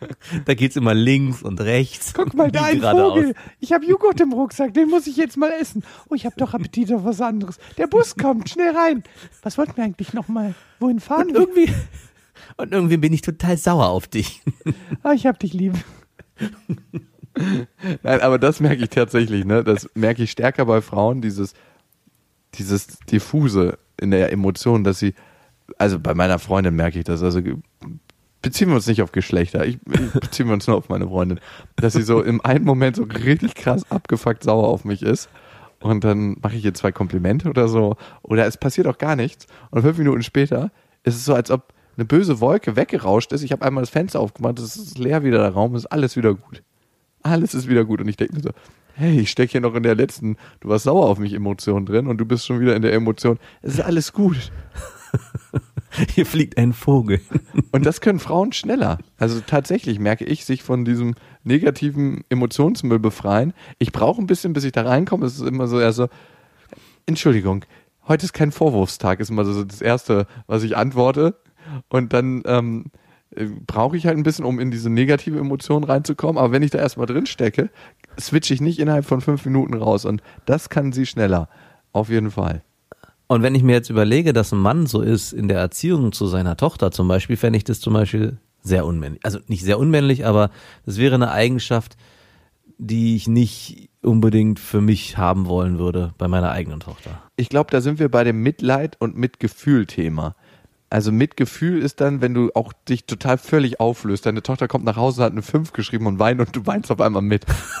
Speaker 4: da geht's immer links und rechts.
Speaker 6: Guck mal, da ein. Vogel. Ich habe Joghurt im Rucksack, den muss ich jetzt mal essen. Oh, ich habe doch Appetit auf was anderes. Der Bus kommt, schnell rein. Was wollten wir eigentlich nochmal? Wohin fahren
Speaker 4: Und
Speaker 6: wir?
Speaker 4: irgendwie, und irgendwie bin ich total sauer auf dich.
Speaker 6: Ah, ich hab dich lieb.
Speaker 5: Nein, aber das merke ich tatsächlich, ne? Das merke ich stärker bei Frauen, dieses, dieses diffuse in der Emotion, dass sie, also bei meiner Freundin merke ich das, also beziehen wir uns nicht auf Geschlechter, ich, ich beziehen wir uns nur auf meine Freundin, dass sie so im einen Moment so richtig krass abgefuckt sauer auf mich ist. Und dann mache ich ihr zwei Komplimente oder so. Oder es passiert auch gar nichts. Und fünf Minuten später ist es so, als ob eine böse Wolke weggerauscht ist. Ich habe einmal das Fenster aufgemacht, es ist leer wieder der Raum, es ist alles wieder gut. Alles ist wieder gut. Und ich denke mir so, hey, ich stecke hier noch in der letzten, du warst sauer auf mich Emotion drin. Und du bist schon wieder in der Emotion. Es ist alles gut.
Speaker 4: Hier fliegt ein Vogel.
Speaker 5: Und das können Frauen schneller. Also tatsächlich merke ich, sich von diesem negativen Emotionsmüll befreien. Ich brauche ein bisschen, bis ich da reinkomme. Es ist immer so eher so, Entschuldigung, heute ist kein Vorwurfstag, ist immer so das Erste, was ich antworte. Und dann ähm, äh, brauche ich halt ein bisschen, um in diese negative Emotion reinzukommen. Aber wenn ich da erstmal drin stecke, switche ich nicht innerhalb von fünf Minuten raus. Und das kann sie schneller. Auf jeden Fall.
Speaker 4: Und wenn ich mir jetzt überlege, dass ein Mann so ist in der Erziehung zu seiner Tochter zum Beispiel, fände ich das zum Beispiel sehr unmännlich. Also nicht sehr unmännlich, aber das wäre eine Eigenschaft, die ich nicht unbedingt für mich haben wollen würde bei meiner eigenen Tochter.
Speaker 5: ich glaube, da sind wir bei dem Mitleid und Mitgefühl-Thema. Also Mitgefühl ist dann, wenn du auch dich total völlig auflöst. Deine Tochter kommt nach Hause, hat eine 5 geschrieben und weint und du weinst auf einmal mit.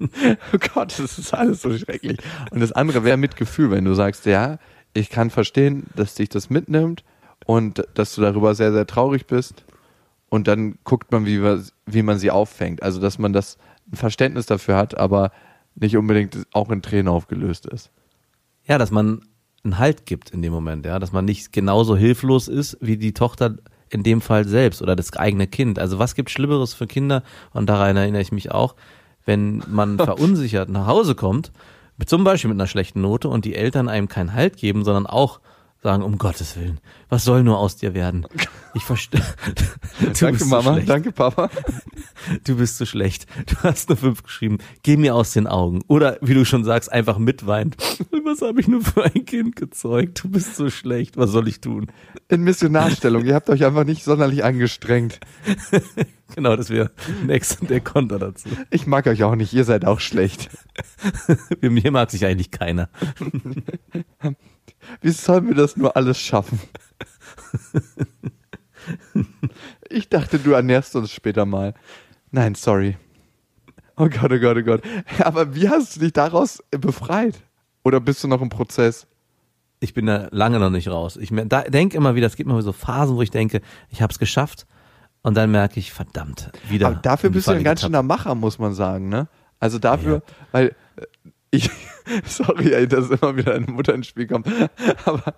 Speaker 5: oh Gott, das ist alles so schrecklich. Und das andere wäre Mitgefühl, wenn du sagst, ja, ich kann verstehen, dass dich das mitnimmt und dass du darüber sehr, sehr traurig bist. Und dann guckt man, wie, wie man sie auffängt. Also, dass man das ein Verständnis dafür hat, aber nicht unbedingt auch in Tränen aufgelöst ist.
Speaker 4: Ja, dass man einen Halt gibt in dem Moment, ja, dass man nicht genauso hilflos ist wie die Tochter in dem Fall selbst oder das eigene Kind. Also was gibt Schlimmeres für Kinder? Und daran erinnere ich mich auch, wenn man verunsichert nach Hause kommt, zum Beispiel mit einer schlechten Note und die Eltern einem keinen Halt geben, sondern auch sagen, um Gottes Willen, was soll nur aus dir werden? Ich verstehe.
Speaker 5: Danke, Mama. Danke, Papa.
Speaker 4: Du bist zu schlecht. Du hast nur fünf geschrieben. Geh mir aus den Augen. Oder wie du schon sagst, einfach mitweinen. Was habe ich nur für ein Kind gezeugt? Du bist so schlecht. Was soll ich tun?
Speaker 5: In Missionarstellung. Ihr habt euch einfach nicht sonderlich angestrengt.
Speaker 4: Genau, das wäre nächster der Konter dazu.
Speaker 5: Ich mag euch auch nicht. Ihr seid auch schlecht.
Speaker 4: Mich mag sich eigentlich keiner.
Speaker 5: Wie sollen wir das nur alles schaffen? Ich dachte, du ernährst uns später mal. Nein, sorry. Oh Gott, oh Gott, oh Gott. Aber wie hast du dich daraus befreit? Oder bist du noch im Prozess?
Speaker 4: Ich bin da lange noch nicht raus. Ich denke immer wieder, es gibt immer so Phasen, wo ich denke, ich habe es geschafft. Und dann merke ich, verdammt, wieder.
Speaker 5: Aber dafür bist du ein ganz schöner Macher, muss man sagen, ne? Also dafür, weil äh, ich, sorry, ey, dass immer wieder eine Mutter ins Spiel kommt, aber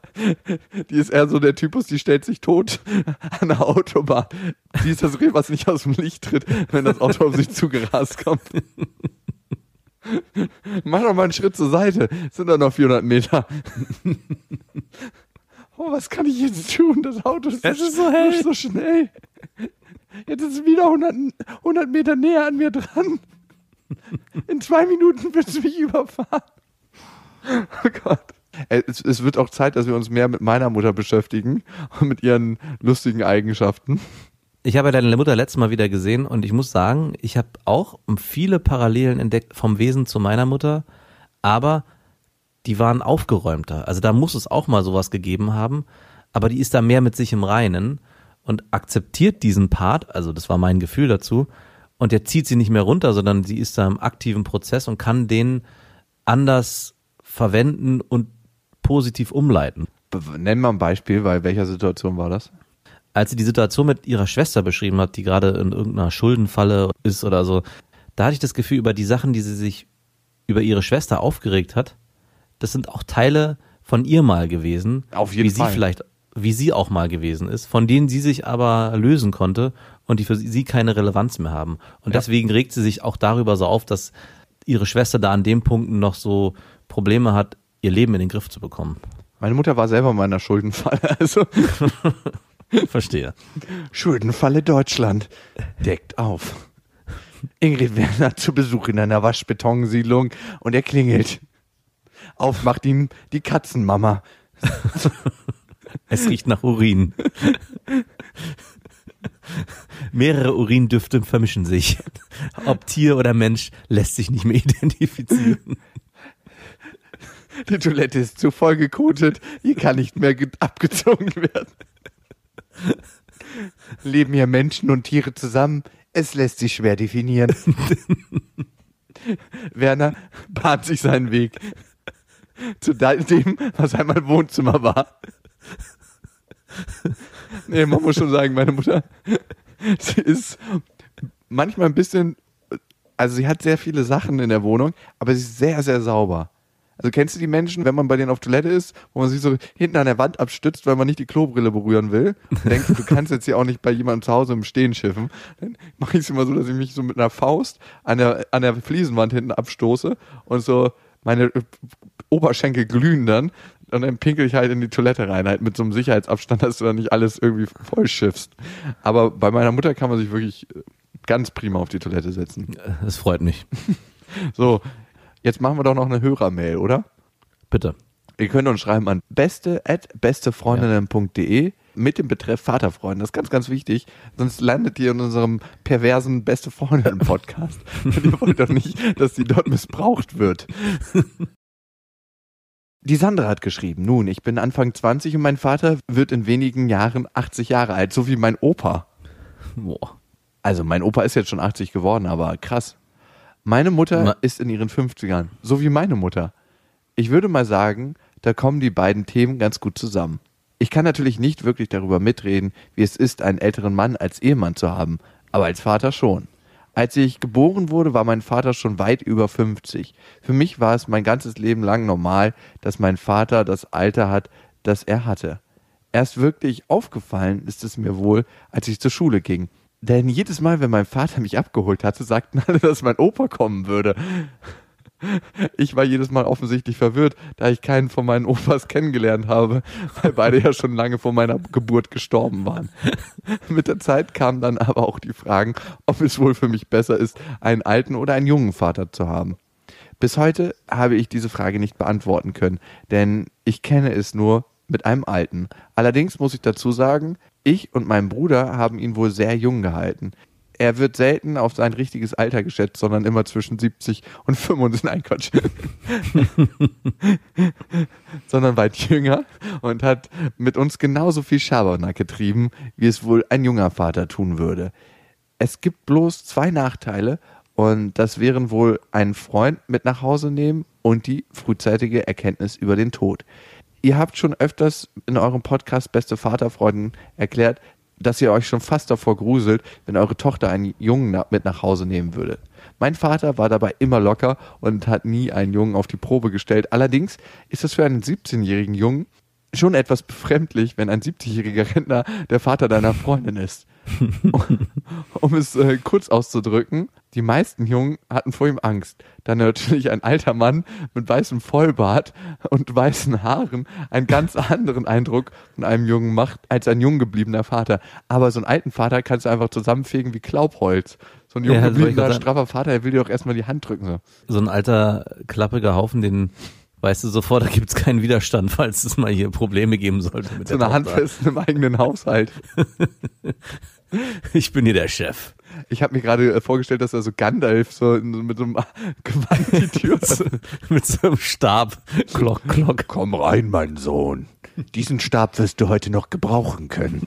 Speaker 5: die ist eher so der Typus, die stellt sich tot an der Autobahn. Die ist das Reh, was nicht aus dem Licht tritt, wenn das Auto auf sich zugerast kommt. Mach doch mal einen Schritt zur Seite, es sind doch noch 400 Meter. oh, was kann ich jetzt tun? Das Auto ist,
Speaker 4: Es ist so hell.
Speaker 5: so schnell. Jetzt ist es wieder 100, 100 Meter näher an mir dran. In zwei Minuten wird es mich überfahren. Oh Gott. Es, es wird auch Zeit, dass wir uns mehr mit meiner Mutter beschäftigen und mit ihren lustigen Eigenschaften.
Speaker 4: Ich habe deine Mutter letztes Mal wieder gesehen und ich muss sagen, ich habe auch viele Parallelen entdeckt vom Wesen zu meiner Mutter, aber die waren aufgeräumter. Also da muss es auch mal sowas gegeben haben, aber die ist da mehr mit sich im Reinen und akzeptiert diesen Part, also das war mein Gefühl dazu, und der zieht sie nicht mehr runter, sondern sie ist da im aktiven Prozess und kann den anders verwenden und positiv umleiten.
Speaker 5: Nenn mal ein Beispiel, weil welcher Situation war das?
Speaker 4: als sie die Situation mit ihrer Schwester beschrieben hat, die gerade in irgendeiner Schuldenfalle ist oder so, da hatte ich das Gefühl, über die Sachen, die sie sich über ihre Schwester aufgeregt hat, das sind auch Teile von ihr mal gewesen.
Speaker 5: Auf jeden
Speaker 4: wie
Speaker 5: Fall.
Speaker 4: sie vielleicht, wie sie auch mal gewesen ist, von denen sie sich aber lösen konnte und die für sie keine Relevanz mehr haben. Und
Speaker 5: Ja.
Speaker 4: deswegen regt sie sich auch darüber so auf, dass ihre Schwester da an dem Punkt noch so Probleme hat, ihr Leben in den Griff zu bekommen.
Speaker 5: Meine Mutter war selber in einer Schuldenfalle. Also
Speaker 4: Verstehe.
Speaker 5: Schuldenfalle Deutschland. Deckt auf. Ingrid Werner zu Besuch in einer Waschbetonsiedlung und er klingelt. Auf macht ihn die Katzenmama.
Speaker 4: Es riecht nach Urin. Mehrere Urindüfte vermischen sich. Ob Tier oder Mensch lässt sich nicht mehr identifizieren.
Speaker 5: Die Toilette ist zu voll gekotet. Hier kann nicht mehr ge- abgezogen werden. Leben hier Menschen und Tiere zusammen? Es lässt sich schwer definieren. Werner bahnt sich seinen Weg zu de- dem, was einmal Wohnzimmer war. Nee, man muss schon sagen, meine Mutter, sie ist manchmal ein bisschen, also sie hat sehr viele Sachen in der Wohnung, aber sie ist sehr, sehr sauber. Also kennst du die Menschen, wenn man bei denen auf Toilette ist, wo man sich so hinten an der Wand abstützt, weil man nicht die Klobrille berühren will und denkt, du kannst jetzt hier auch nicht bei jemandem zu Hause im Stehen schiffen, dann mache ich es immer so, dass ich mich so mit einer Faust an der, an der Fliesenwand hinten abstoße und so meine Oberschenkel glühen dann und dann pinkel ich halt in die Toilette rein, halt mit so einem Sicherheitsabstand, dass du dann nicht alles irgendwie voll schiffst. Aber bei meiner Mutter kann man sich wirklich äh, ganz prima auf die Toilette setzen.
Speaker 4: Das freut mich.
Speaker 5: So, jetzt machen wir doch noch eine Hörermail, oder?
Speaker 4: Bitte.
Speaker 5: Ihr könnt uns schreiben an beste at bestefreundinnen.de mit dem Betreff Vaterfreunde. Das ist ganz, ganz wichtig. Sonst landet ihr in unserem perversen Beste Freundinnen Podcast. Und ihr wollt doch nicht, dass die dort missbraucht wird. Die Sandra hat geschrieben, nun, ich bin Anfang 20 und mein Vater wird in wenigen Jahren 80 Jahre alt, so wie mein Opa.
Speaker 4: Boah.
Speaker 5: Also mein Opa ist jetzt schon 80 geworden, aber krass. Meine Mutter
Speaker 4: Na-
Speaker 5: ist in ihren 50ern, so wie meine Mutter. Ich würde mal sagen, da kommen die beiden Themen ganz gut zusammen. Ich kann natürlich nicht wirklich darüber mitreden, wie es ist, einen älteren Mann als Ehemann zu haben, aber als Vater schon. Als ich geboren wurde, war mein Vater schon weit über 50. Für mich war es mein ganzes Leben lang normal, dass mein Vater das Alter hat, das er hatte. Erst wirklich aufgefallen ist es mir wohl, als ich zur Schule ging. Denn jedes Mal, wenn mein Vater mich abgeholt hatte, sagten alle, dass mein Opa kommen würde. Ich war jedes Mal offensichtlich verwirrt, da ich keinen von meinen Opas kennengelernt habe, weil beide ja schon lange vor meiner Geburt gestorben waren. Mit der Zeit kamen dann aber auch die Fragen, ob es wohl für mich besser ist, einen alten oder einen jungen Vater zu haben. Bis heute habe ich diese Frage nicht beantworten können, denn ich kenne es nur mit einem alten. Allerdings muss ich dazu sagen, ich und mein Bruder haben ihn wohl sehr jung gehalten. Er wird selten auf sein richtiges Alter geschätzt, sondern immer zwischen 70 und 75. Nein, Quatsch. sondern weit jünger und hat mit uns genauso viel Schabernack getrieben, wie es wohl ein junger Vater tun würde. Es gibt bloß zwei Nachteile und das wären wohl einen Freund mit nach Hause nehmen und die frühzeitige Erkenntnis über den Tod. Ihr habt schon öfters in eurem Podcast Beste Vaterfreunden erklärt, dass ihr euch schon fast davor gruselt, wenn eure Tochter einen Jungen mit nach Hause nehmen würde. Mein Vater war dabei immer locker und hat nie einen Jungen auf die Probe gestellt. Allerdings ist es für einen 17-jährigen Jungen schon etwas befremdlich, wenn ein 70-jähriger Rentner der Vater deiner Freundin ist. um es äh, kurz auszudrücken, Die meisten Jungen hatten vor ihm Angst, da natürlich ein alter Mann mit weißem Vollbart und weißen Haaren einen ganz anderen Eindruck von einem Jungen macht, als ein jung gebliebener Vater. Aber so einen alten Vater kannst du einfach zusammenfegen wie Klaubholz. So ein jung
Speaker 4: Ja,
Speaker 5: gebliebener, straffer Vater, der will dir doch erstmal die Hand drücken. So.
Speaker 4: So ein alter, klappriger Haufen, den weißt du sofort, da gibt's keinen Widerstand, falls es mal hier Probleme geben sollte mit
Speaker 5: So
Speaker 4: der
Speaker 5: eine
Speaker 4: Tochter.
Speaker 5: Handfest im eigenen Haushalt.
Speaker 4: Ich bin hier der Chef.
Speaker 5: Ich habe mir gerade äh, vorgestellt, dass er so Gandalf so in, mit so einem Gewand die Tür
Speaker 4: mit so einem Stab. Glock, glock.
Speaker 5: Komm rein, mein Sohn. Diesen Stab wirst du heute noch gebrauchen können.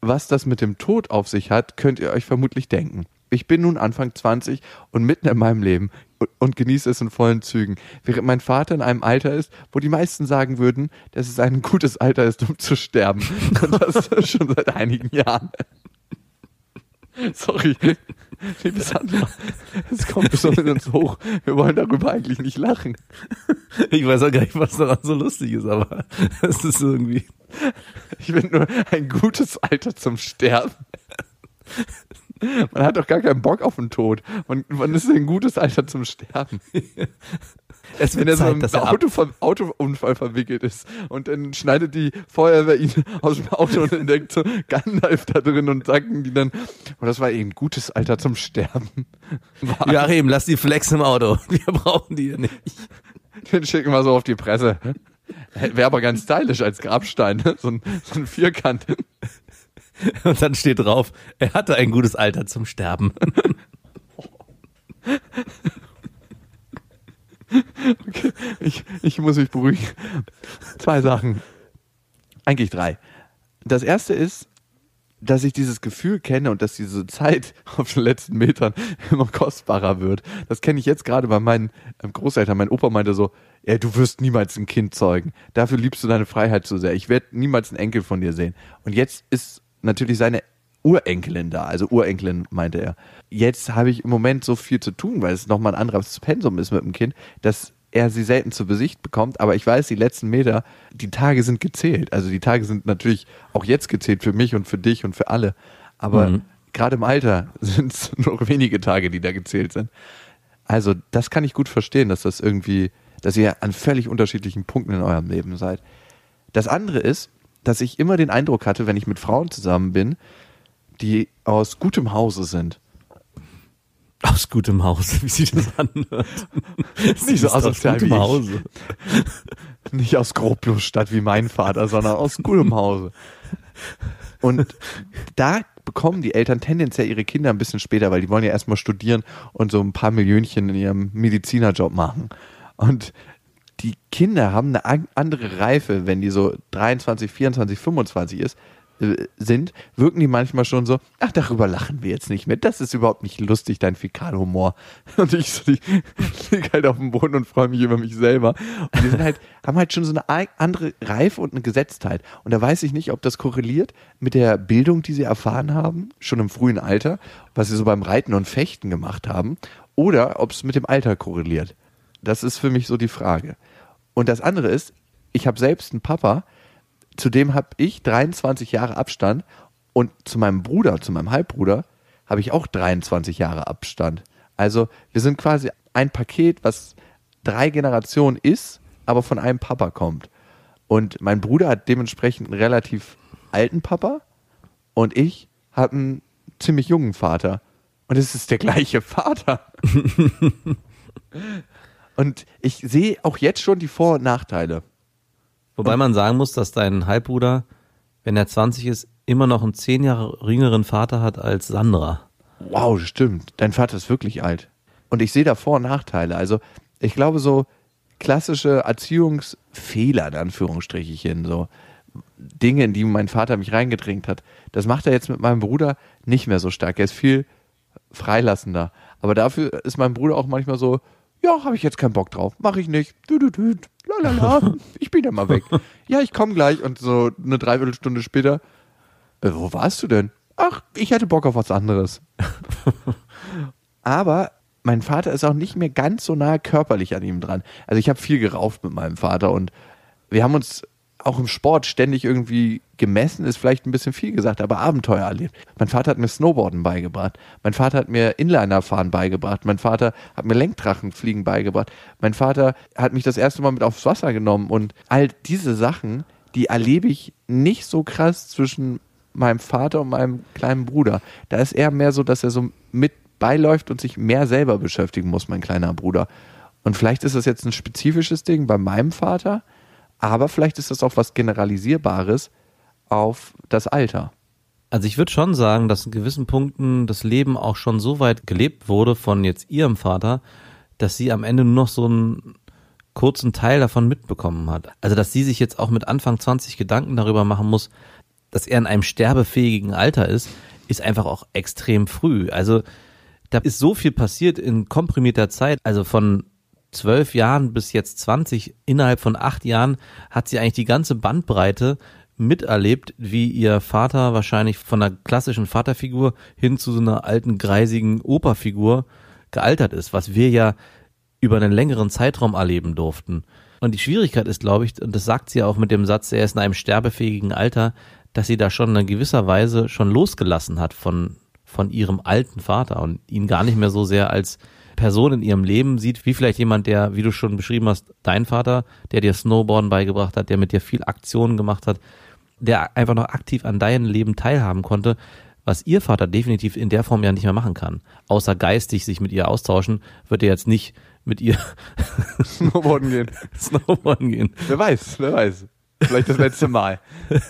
Speaker 5: Was das mit dem Tod auf sich hat, könnt ihr euch vermutlich denken. Ich bin nun Anfang 20 und mitten in meinem Leben und, und genieße es in vollen Zügen, während mein Vater in einem Alter ist, wo die meisten sagen würden, dass es ein gutes Alter ist, um zu sterben. Und das schon seit einigen Jahren. Sorry, liebe Sandra, es kommt besonders hoch. Wir wollen darüber eigentlich nicht lachen.
Speaker 4: Ich weiß auch gar nicht, was daran so lustig ist, aber es ist irgendwie.
Speaker 5: Ich bin nur ein gutes Alter zum Sterben. Man hat doch gar keinen Bock auf den Tod. Man, wann ist ein gutes Alter zum Sterben?
Speaker 4: Es
Speaker 5: Wenn
Speaker 4: wird
Speaker 5: er so im
Speaker 4: er
Speaker 5: Auto, vom Autounfall verwickelt ist und dann schneidet die Feuerwehr ihn aus dem Auto und entdeckt so Gandalf da drin und sagen die dann, oh, das war eh ein gutes Alter zum Sterben. War,
Speaker 4: Joachim, lass die Flex im Auto. Wir brauchen die hier nicht.
Speaker 5: Den schicken wir so auf die Presse. Wäre aber ganz stylisch als Grabstein, ne? so ein, so ein Vierkant.
Speaker 4: Und dann steht drauf, er hatte ein gutes Alter zum Sterben.
Speaker 5: Ich, ich muss mich beruhigen. Zwei Sachen. Eigentlich drei. Das erste ist, dass ich dieses Gefühl kenne und dass diese Zeit auf den letzten Metern immer kostbarer wird. Das kenne ich jetzt gerade bei meinen ähm, Großeltern. Mein Opa meinte so, ja, du wirst niemals ein Kind zeugen. Dafür liebst du deine Freiheit zu sehr. Ich werde niemals einen Enkel von dir sehen. Und jetzt ist natürlich seine Urenkelin da, also Urenkelin meinte er. Jetzt habe ich im Moment so viel zu tun, weil es nochmal ein anderes Pensum ist mit dem Kind, dass er sie selten zu Besicht bekommt, aber ich weiß, die letzten Meter, die Tage sind gezählt. Also die Tage sind natürlich auch jetzt gezählt für mich und für dich und für alle. Aber
Speaker 4: Mhm.
Speaker 5: gerade im Alter sind es nur wenige Tage, die da gezählt sind. Also das kann ich gut verstehen, dass das irgendwie, dass ihr an völlig unterschiedlichen Punkten in eurem Leben seid. Das andere ist, dass ich immer den Eindruck hatte, wenn ich mit Frauen zusammen bin, die aus gutem Hause sind.
Speaker 4: Aus gutem Hause, wie sich das anhört.
Speaker 5: Nicht so
Speaker 4: ist aus
Speaker 5: asozial
Speaker 4: gutem
Speaker 5: wie.
Speaker 4: Hause.
Speaker 5: Nicht aus Groblosstadt wie mein Vater, sondern aus gutem Hause. Und da bekommen die Eltern tendenziell ihre Kinder ein bisschen später, weil die wollen ja erstmal studieren und so ein paar Millionchen in ihrem Medizinerjob machen. Und die Kinder haben eine an- andere Reife, wenn die so 23, 24, 25 ist, sind, wirken die manchmal schon so, ach, darüber lachen wir jetzt nicht mehr. Das ist überhaupt nicht lustig, dein Fäkalhumor. Und ich, so, ich liege halt auf dem Boden und freue mich über mich selber. Und die sind halt, haben halt schon so eine ei- andere Reife und eine Gesetztheit. Und da weiß ich nicht, ob das korreliert mit der Bildung, die sie erfahren haben, schon im frühen Alter, was sie so beim Reiten und Fechten gemacht haben, oder ob es mit dem Alter korreliert. Das ist für mich so die Frage. Und das andere ist, ich habe selbst einen Papa, zu dem habe ich 23 Jahre Abstand und zu meinem Bruder, zu meinem Halbbruder, habe ich auch 23 Jahre Abstand. Also wir sind quasi ein Paket, was drei Generationen ist, aber von einem Papa kommt. Und mein Bruder hat dementsprechend einen relativ alten Papa und ich habe einen ziemlich jungen Vater. Und es ist der gleiche Vater. und ich sehe auch jetzt schon die Vor- und Nachteile.
Speaker 4: Wobei man sagen muss, dass dein Halbbruder, wenn er 20 ist, immer noch einen zehn Jahre jüngeren Vater hat als Sandra.
Speaker 5: Wow, stimmt. Dein Vater ist wirklich alt. Und ich sehe da Vor- und Nachteile. Also, ich glaube, so klassische Erziehungsfehler, in Anführungsstrichen, so Dinge, in die mein Vater mich reingedrängt hat, das macht er jetzt mit meinem Bruder nicht mehr so stark. Er ist viel freilassender. Aber dafür ist mein Bruder auch manchmal so, ja, habe ich jetzt keinen Bock drauf, mache ich nicht. Du, du, du, lalala, ich bin ja mal weg. Ja, ich komme gleich. Und so eine Dreiviertelstunde später, äh, wo warst du denn? Ach, ich hätte Bock auf was anderes. Aber mein Vater ist auch nicht mehr ganz so nah körperlich an ihm dran. Also ich habe viel gerauft mit meinem Vater und wir haben uns auch im Sport ständig irgendwie gemessen, ist vielleicht ein bisschen viel gesagt, aber Abenteuer erlebt. Mein Vater hat mir Snowboarden beigebracht. Mein Vater hat mir Inlinerfahren beigebracht. Mein Vater hat mir Lenkdrachenfliegen beigebracht. Mein Vater hat mich das erste Mal mit aufs Wasser genommen und all diese Sachen, die erlebe ich nicht so krass zwischen meinem Vater und meinem kleinen Bruder. Da ist eher mehr so, dass er so mit beiläuft und sich mehr selber beschäftigen muss, mein kleiner Bruder. Und vielleicht ist das jetzt ein spezifisches Ding bei meinem Vater, aber vielleicht ist das auch was Generalisierbares auf das Alter.
Speaker 4: Also ich würde schon sagen, dass in gewissen Punkten das Leben auch schon so weit gelebt wurde von jetzt ihrem Vater, dass sie am Ende nur noch so einen kurzen Teil davon mitbekommen hat. Also dass sie sich jetzt auch mit Anfang 20 Gedanken darüber machen muss, dass er in einem sterbefähigen Alter ist, ist einfach auch extrem früh. Also da ist so viel passiert in komprimierter Zeit. Also von zwölf Jahren bis jetzt 20, innerhalb von acht Jahren hat sie eigentlich die ganze Bandbreite miterlebt, wie ihr Vater wahrscheinlich von einer klassischen Vaterfigur hin zu so einer alten, greisigen Operfigur gealtert ist, was wir ja über einen längeren Zeitraum erleben durften. Und die Schwierigkeit ist, glaube ich, und das sagt sie auch mit dem Satz, er ist in einem sterbefähigen Alter, dass sie da schon in gewisser Weise schon losgelassen hat von, von ihrem alten Vater und ihn gar nicht mehr so sehr als Person in ihrem Leben sieht, wie vielleicht jemand, der, wie du schon beschrieben hast, dein Vater, der dir Snowboarden beigebracht hat, der mit dir viel Aktionen gemacht hat, der einfach noch aktiv an deinem Leben teilhaben konnte, was ihr Vater definitiv in der Form ja nicht mehr machen kann. Außer geistig sich mit ihr austauschen, wird er jetzt nicht mit ihr
Speaker 5: Snowboarden gehen.
Speaker 4: Snowboarden gehen.
Speaker 5: Wer weiß, wer weiß. Vielleicht das letzte Mal.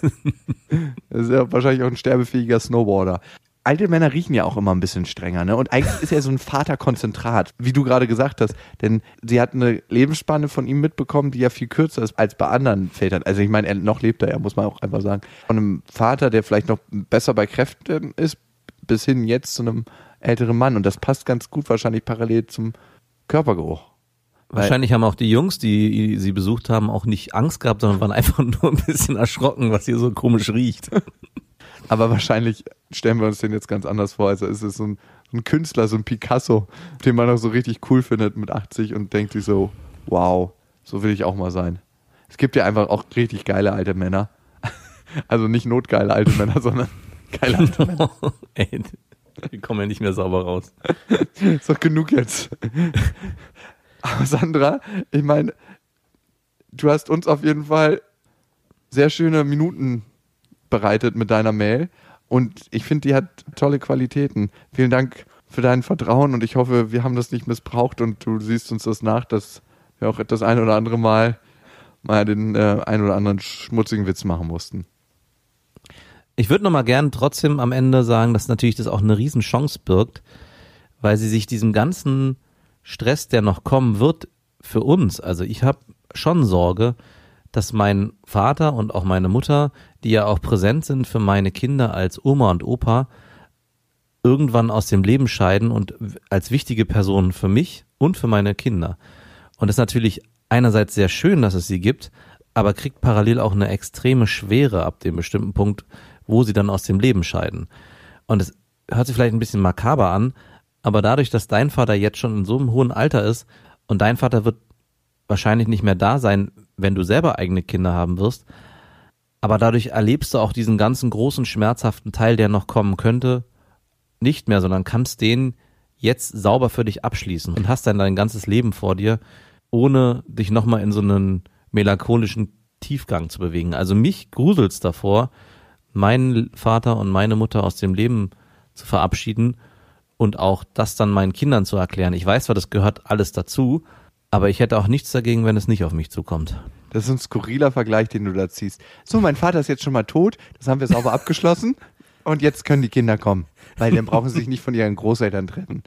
Speaker 5: Das ist ja wahrscheinlich auch ein sterbefähiger Snowboarder. Alte Männer riechen ja auch immer ein bisschen strenger, ne? Und eigentlich ist er so ein Vaterkonzentrat, wie du gerade gesagt hast. Denn sie hat eine Lebensspanne von ihm mitbekommen, die ja viel kürzer ist als bei anderen Vätern. Also ich meine, er noch lebt er ja, muss man auch einfach sagen. Von einem Vater, der vielleicht noch besser bei Kräften ist, bis hin jetzt zu einem älteren Mann. Und das passt ganz gut wahrscheinlich parallel zum Körpergeruch.
Speaker 4: Wahrscheinlich haben auch die Jungs, die sie besucht haben, auch nicht Angst gehabt, sondern waren einfach nur ein bisschen erschrocken, was hier so komisch riecht.
Speaker 5: Aber wahrscheinlich stellen wir uns den jetzt ganz anders vor. Also ist es so ein, so ein Künstler, so ein Picasso, den man auch so richtig cool findet mit 80 und denkt sich so, wow, so will ich auch mal sein. Es gibt ja einfach auch richtig geile alte Männer. Also nicht notgeile alte Männer, sondern geile alte Männer.
Speaker 4: Ey, wir kommen ja nicht mehr sauber raus.
Speaker 5: Ist doch genug jetzt. Aber Sandra, ich meine, du hast uns auf jeden Fall sehr schöne Minuten bereitet mit deiner Mail und ich finde, die hat tolle Qualitäten. Vielen Dank für dein Vertrauen und ich hoffe, wir haben das nicht missbraucht und du siehst uns das nach, dass wir auch das ein oder andere Mal mal den äh, ein oder anderen schmutzigen Witz machen mussten.
Speaker 4: Ich würde noch mal gern trotzdem am Ende sagen, dass natürlich das auch eine Riesenchance birgt, weil sie sich diesem ganzen Stress, der noch kommen wird, für uns, also ich habe schon Sorge, dass mein Vater und auch meine Mutter, die ja auch präsent sind für meine Kinder als Oma und Opa, irgendwann aus dem Leben scheiden und als wichtige Personen für mich und für meine Kinder. Und das ist natürlich einerseits sehr schön, dass es sie gibt, aber kriegt parallel auch eine extreme Schwere ab dem bestimmten Punkt, wo sie dann aus dem Leben scheiden. Und es hört sich vielleicht ein bisschen makaber an, aber dadurch, dass dein Vater jetzt schon in so einem hohen Alter ist und dein Vater wird wahrscheinlich nicht mehr da sein, wenn du selber eigene Kinder haben wirst, aber dadurch erlebst du auch diesen ganzen großen schmerzhaften Teil, der noch kommen könnte, nicht mehr, sondern kannst den jetzt sauber für dich abschließen und hast dann dein ganzes Leben vor dir, ohne dich nochmal in so einen melancholischen Tiefgang zu bewegen. Also mich gruselt's davor, meinen Vater und meine Mutter aus dem Leben zu verabschieden und auch das dann meinen Kindern zu erklären. Ich weiß zwar, das gehört alles dazu, aber ich hätte auch nichts dagegen, wenn es nicht auf mich zukommt.
Speaker 5: Das ist ein skurriler Vergleich, den du da ziehst. So, mein Vater ist jetzt schon mal tot, das haben wir sauber abgeschlossen und jetzt können die Kinder kommen, weil dann brauchen sie sich nicht von ihren Großeltern trennen.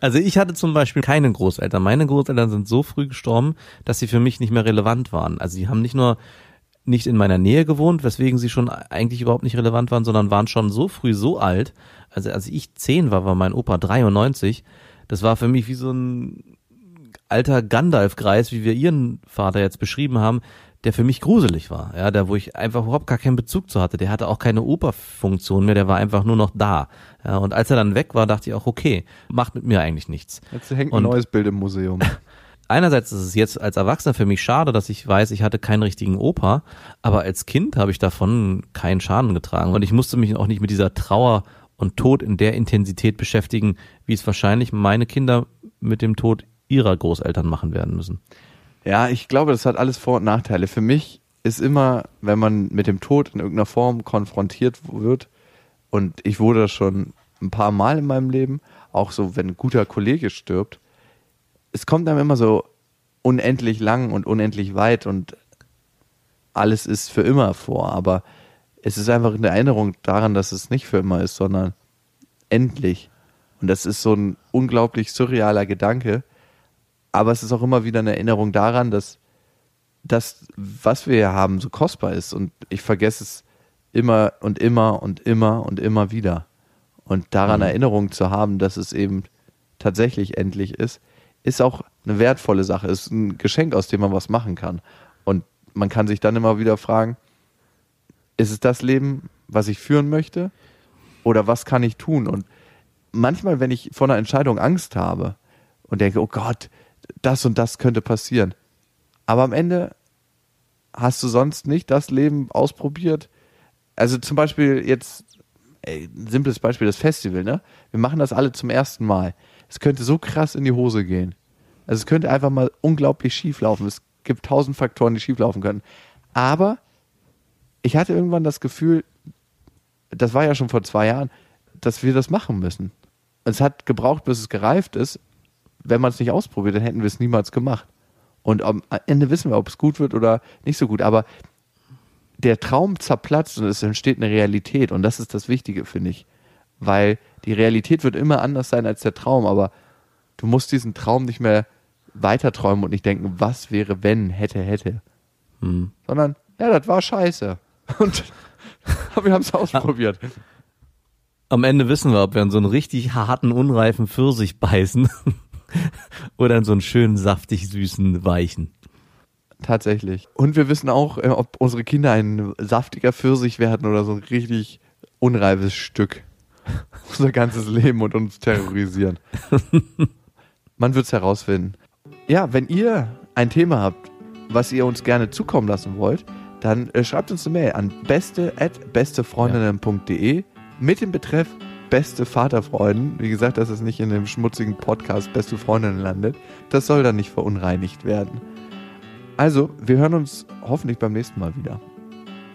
Speaker 4: Also ich hatte zum Beispiel keine Großeltern. Meine Großeltern sind so früh gestorben, dass sie für mich nicht mehr relevant waren. Also sie haben nicht nur nicht in meiner Nähe gewohnt, weswegen sie schon eigentlich überhaupt nicht relevant waren, sondern waren schon so früh so alt. Also als ich zehn war, war mein Opa 93. Das war für mich wie so ein alter Gandalf-Kreis, wie wir ihren Vater jetzt beschrieben haben, der für mich gruselig war. Ja, der, wo ich einfach überhaupt gar keinen Bezug zu hatte. Der hatte auch keine Operfunktion mehr, der war einfach nur noch da. Ja, und als er dann weg war, dachte ich auch, okay, macht mit mir eigentlich nichts.
Speaker 5: Jetzt hängt
Speaker 4: Und-
Speaker 5: ein neues Bild im Museum.
Speaker 4: einerseits ist es jetzt als Erwachsener für mich schade, dass ich weiß, ich hatte keinen richtigen Opa, aber als Kind habe ich davon keinen Schaden getragen und ich musste mich auch nicht mit dieser Trauer und Tod in der Intensität beschäftigen, wie es wahrscheinlich meine Kinder mit dem Tod ihrer Großeltern machen werden müssen.
Speaker 5: Ja, ich glaube, das hat alles Vor- und Nachteile. Für mich ist immer, wenn man mit dem Tod in irgendeiner Form konfrontiert wird, und ich wurde schon ein paar Mal in meinem Leben, auch so, wenn ein guter Kollege stirbt, es kommt einem immer so unendlich lang und unendlich weit und alles ist für immer vor, aber es ist einfach eine Erinnerung daran, dass es nicht für immer ist, sondern endlich. Und das ist so ein unglaublich surrealer Gedanke, aber es ist auch immer wieder eine Erinnerung daran, dass das, was wir hier haben, so kostbar ist und ich vergesse es immer und immer und immer und immer wieder. Und daran
Speaker 4: Mhm.
Speaker 5: Erinnerung zu haben, dass es eben tatsächlich endlich ist, ist auch eine wertvolle Sache, ist ein Geschenk, aus dem man was machen kann. Und man kann sich dann immer wieder fragen, ist es das Leben, was ich führen möchte? Oder was kann ich tun? Und manchmal, wenn ich vor einer Entscheidung Angst habe und denke, oh Gott, das und das könnte passieren. Aber am Ende hast du sonst nicht das Leben ausprobiert. Also zum Beispiel jetzt, ey, ein simples Beispiel, das Festival, ne? Wir machen das alle zum ersten Mal. Es könnte so krass in die Hose gehen. Also es könnte einfach mal unglaublich schief laufen. Es gibt tausend Faktoren, die schief laufen können. Aber ich hatte irgendwann das Gefühl, das war ja schon vor zwei Jahren, dass wir das machen müssen. Es hat gebraucht, bis es gereift ist. Wenn man es nicht ausprobiert, dann hätten wir es niemals gemacht. Und am Ende wissen wir, ob es gut wird oder nicht so gut. Aber der Traum zerplatzt und es entsteht eine Realität. Und das ist das Wichtige, finde ich. Weil die Realität wird immer anders sein als der Traum. Aber du musst diesen Traum nicht mehr weiter träumen und nicht denken, was wäre, wenn, hätte, hätte.
Speaker 4: Hm.
Speaker 5: Sondern, ja, das war scheiße. Und aber wir haben es ausprobiert.
Speaker 4: Am Ende wissen wir, ob wir an so einen richtig harten, unreifen Pfirsich beißen oder an so einen schönen, saftig süßen, weichen.
Speaker 5: Tatsächlich. Und wir wissen auch, äh, ob unsere Kinder ein saftiger Pfirsich werden oder so ein richtig unreifes Stück. Unser ganzes Leben und uns terrorisieren. Man wird es herausfinden. Ja, wenn ihr ein Thema habt, was ihr uns gerne zukommen lassen wollt, dann äh, schreibt uns eine Mail an beste at bestefreundinnen.de mit dem Betreff beste Vaterfreuden. Wie gesagt, dass es nicht in dem schmutzigen Podcast beste Freundinnen landet. Das soll dann nicht verunreinigt werden. Also, wir hören uns hoffentlich beim nächsten Mal wieder.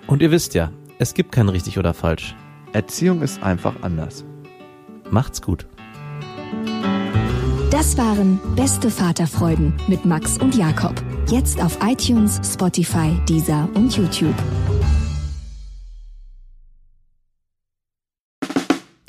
Speaker 4: Und ihr wisst ja, es gibt kein richtig oder falsch.
Speaker 5: Erziehung ist einfach anders.
Speaker 4: Macht's gut.
Speaker 1: Das waren Beste Vaterfreuden mit Max und Jakob. Jetzt auf iTunes, Spotify, Deezer und YouTube.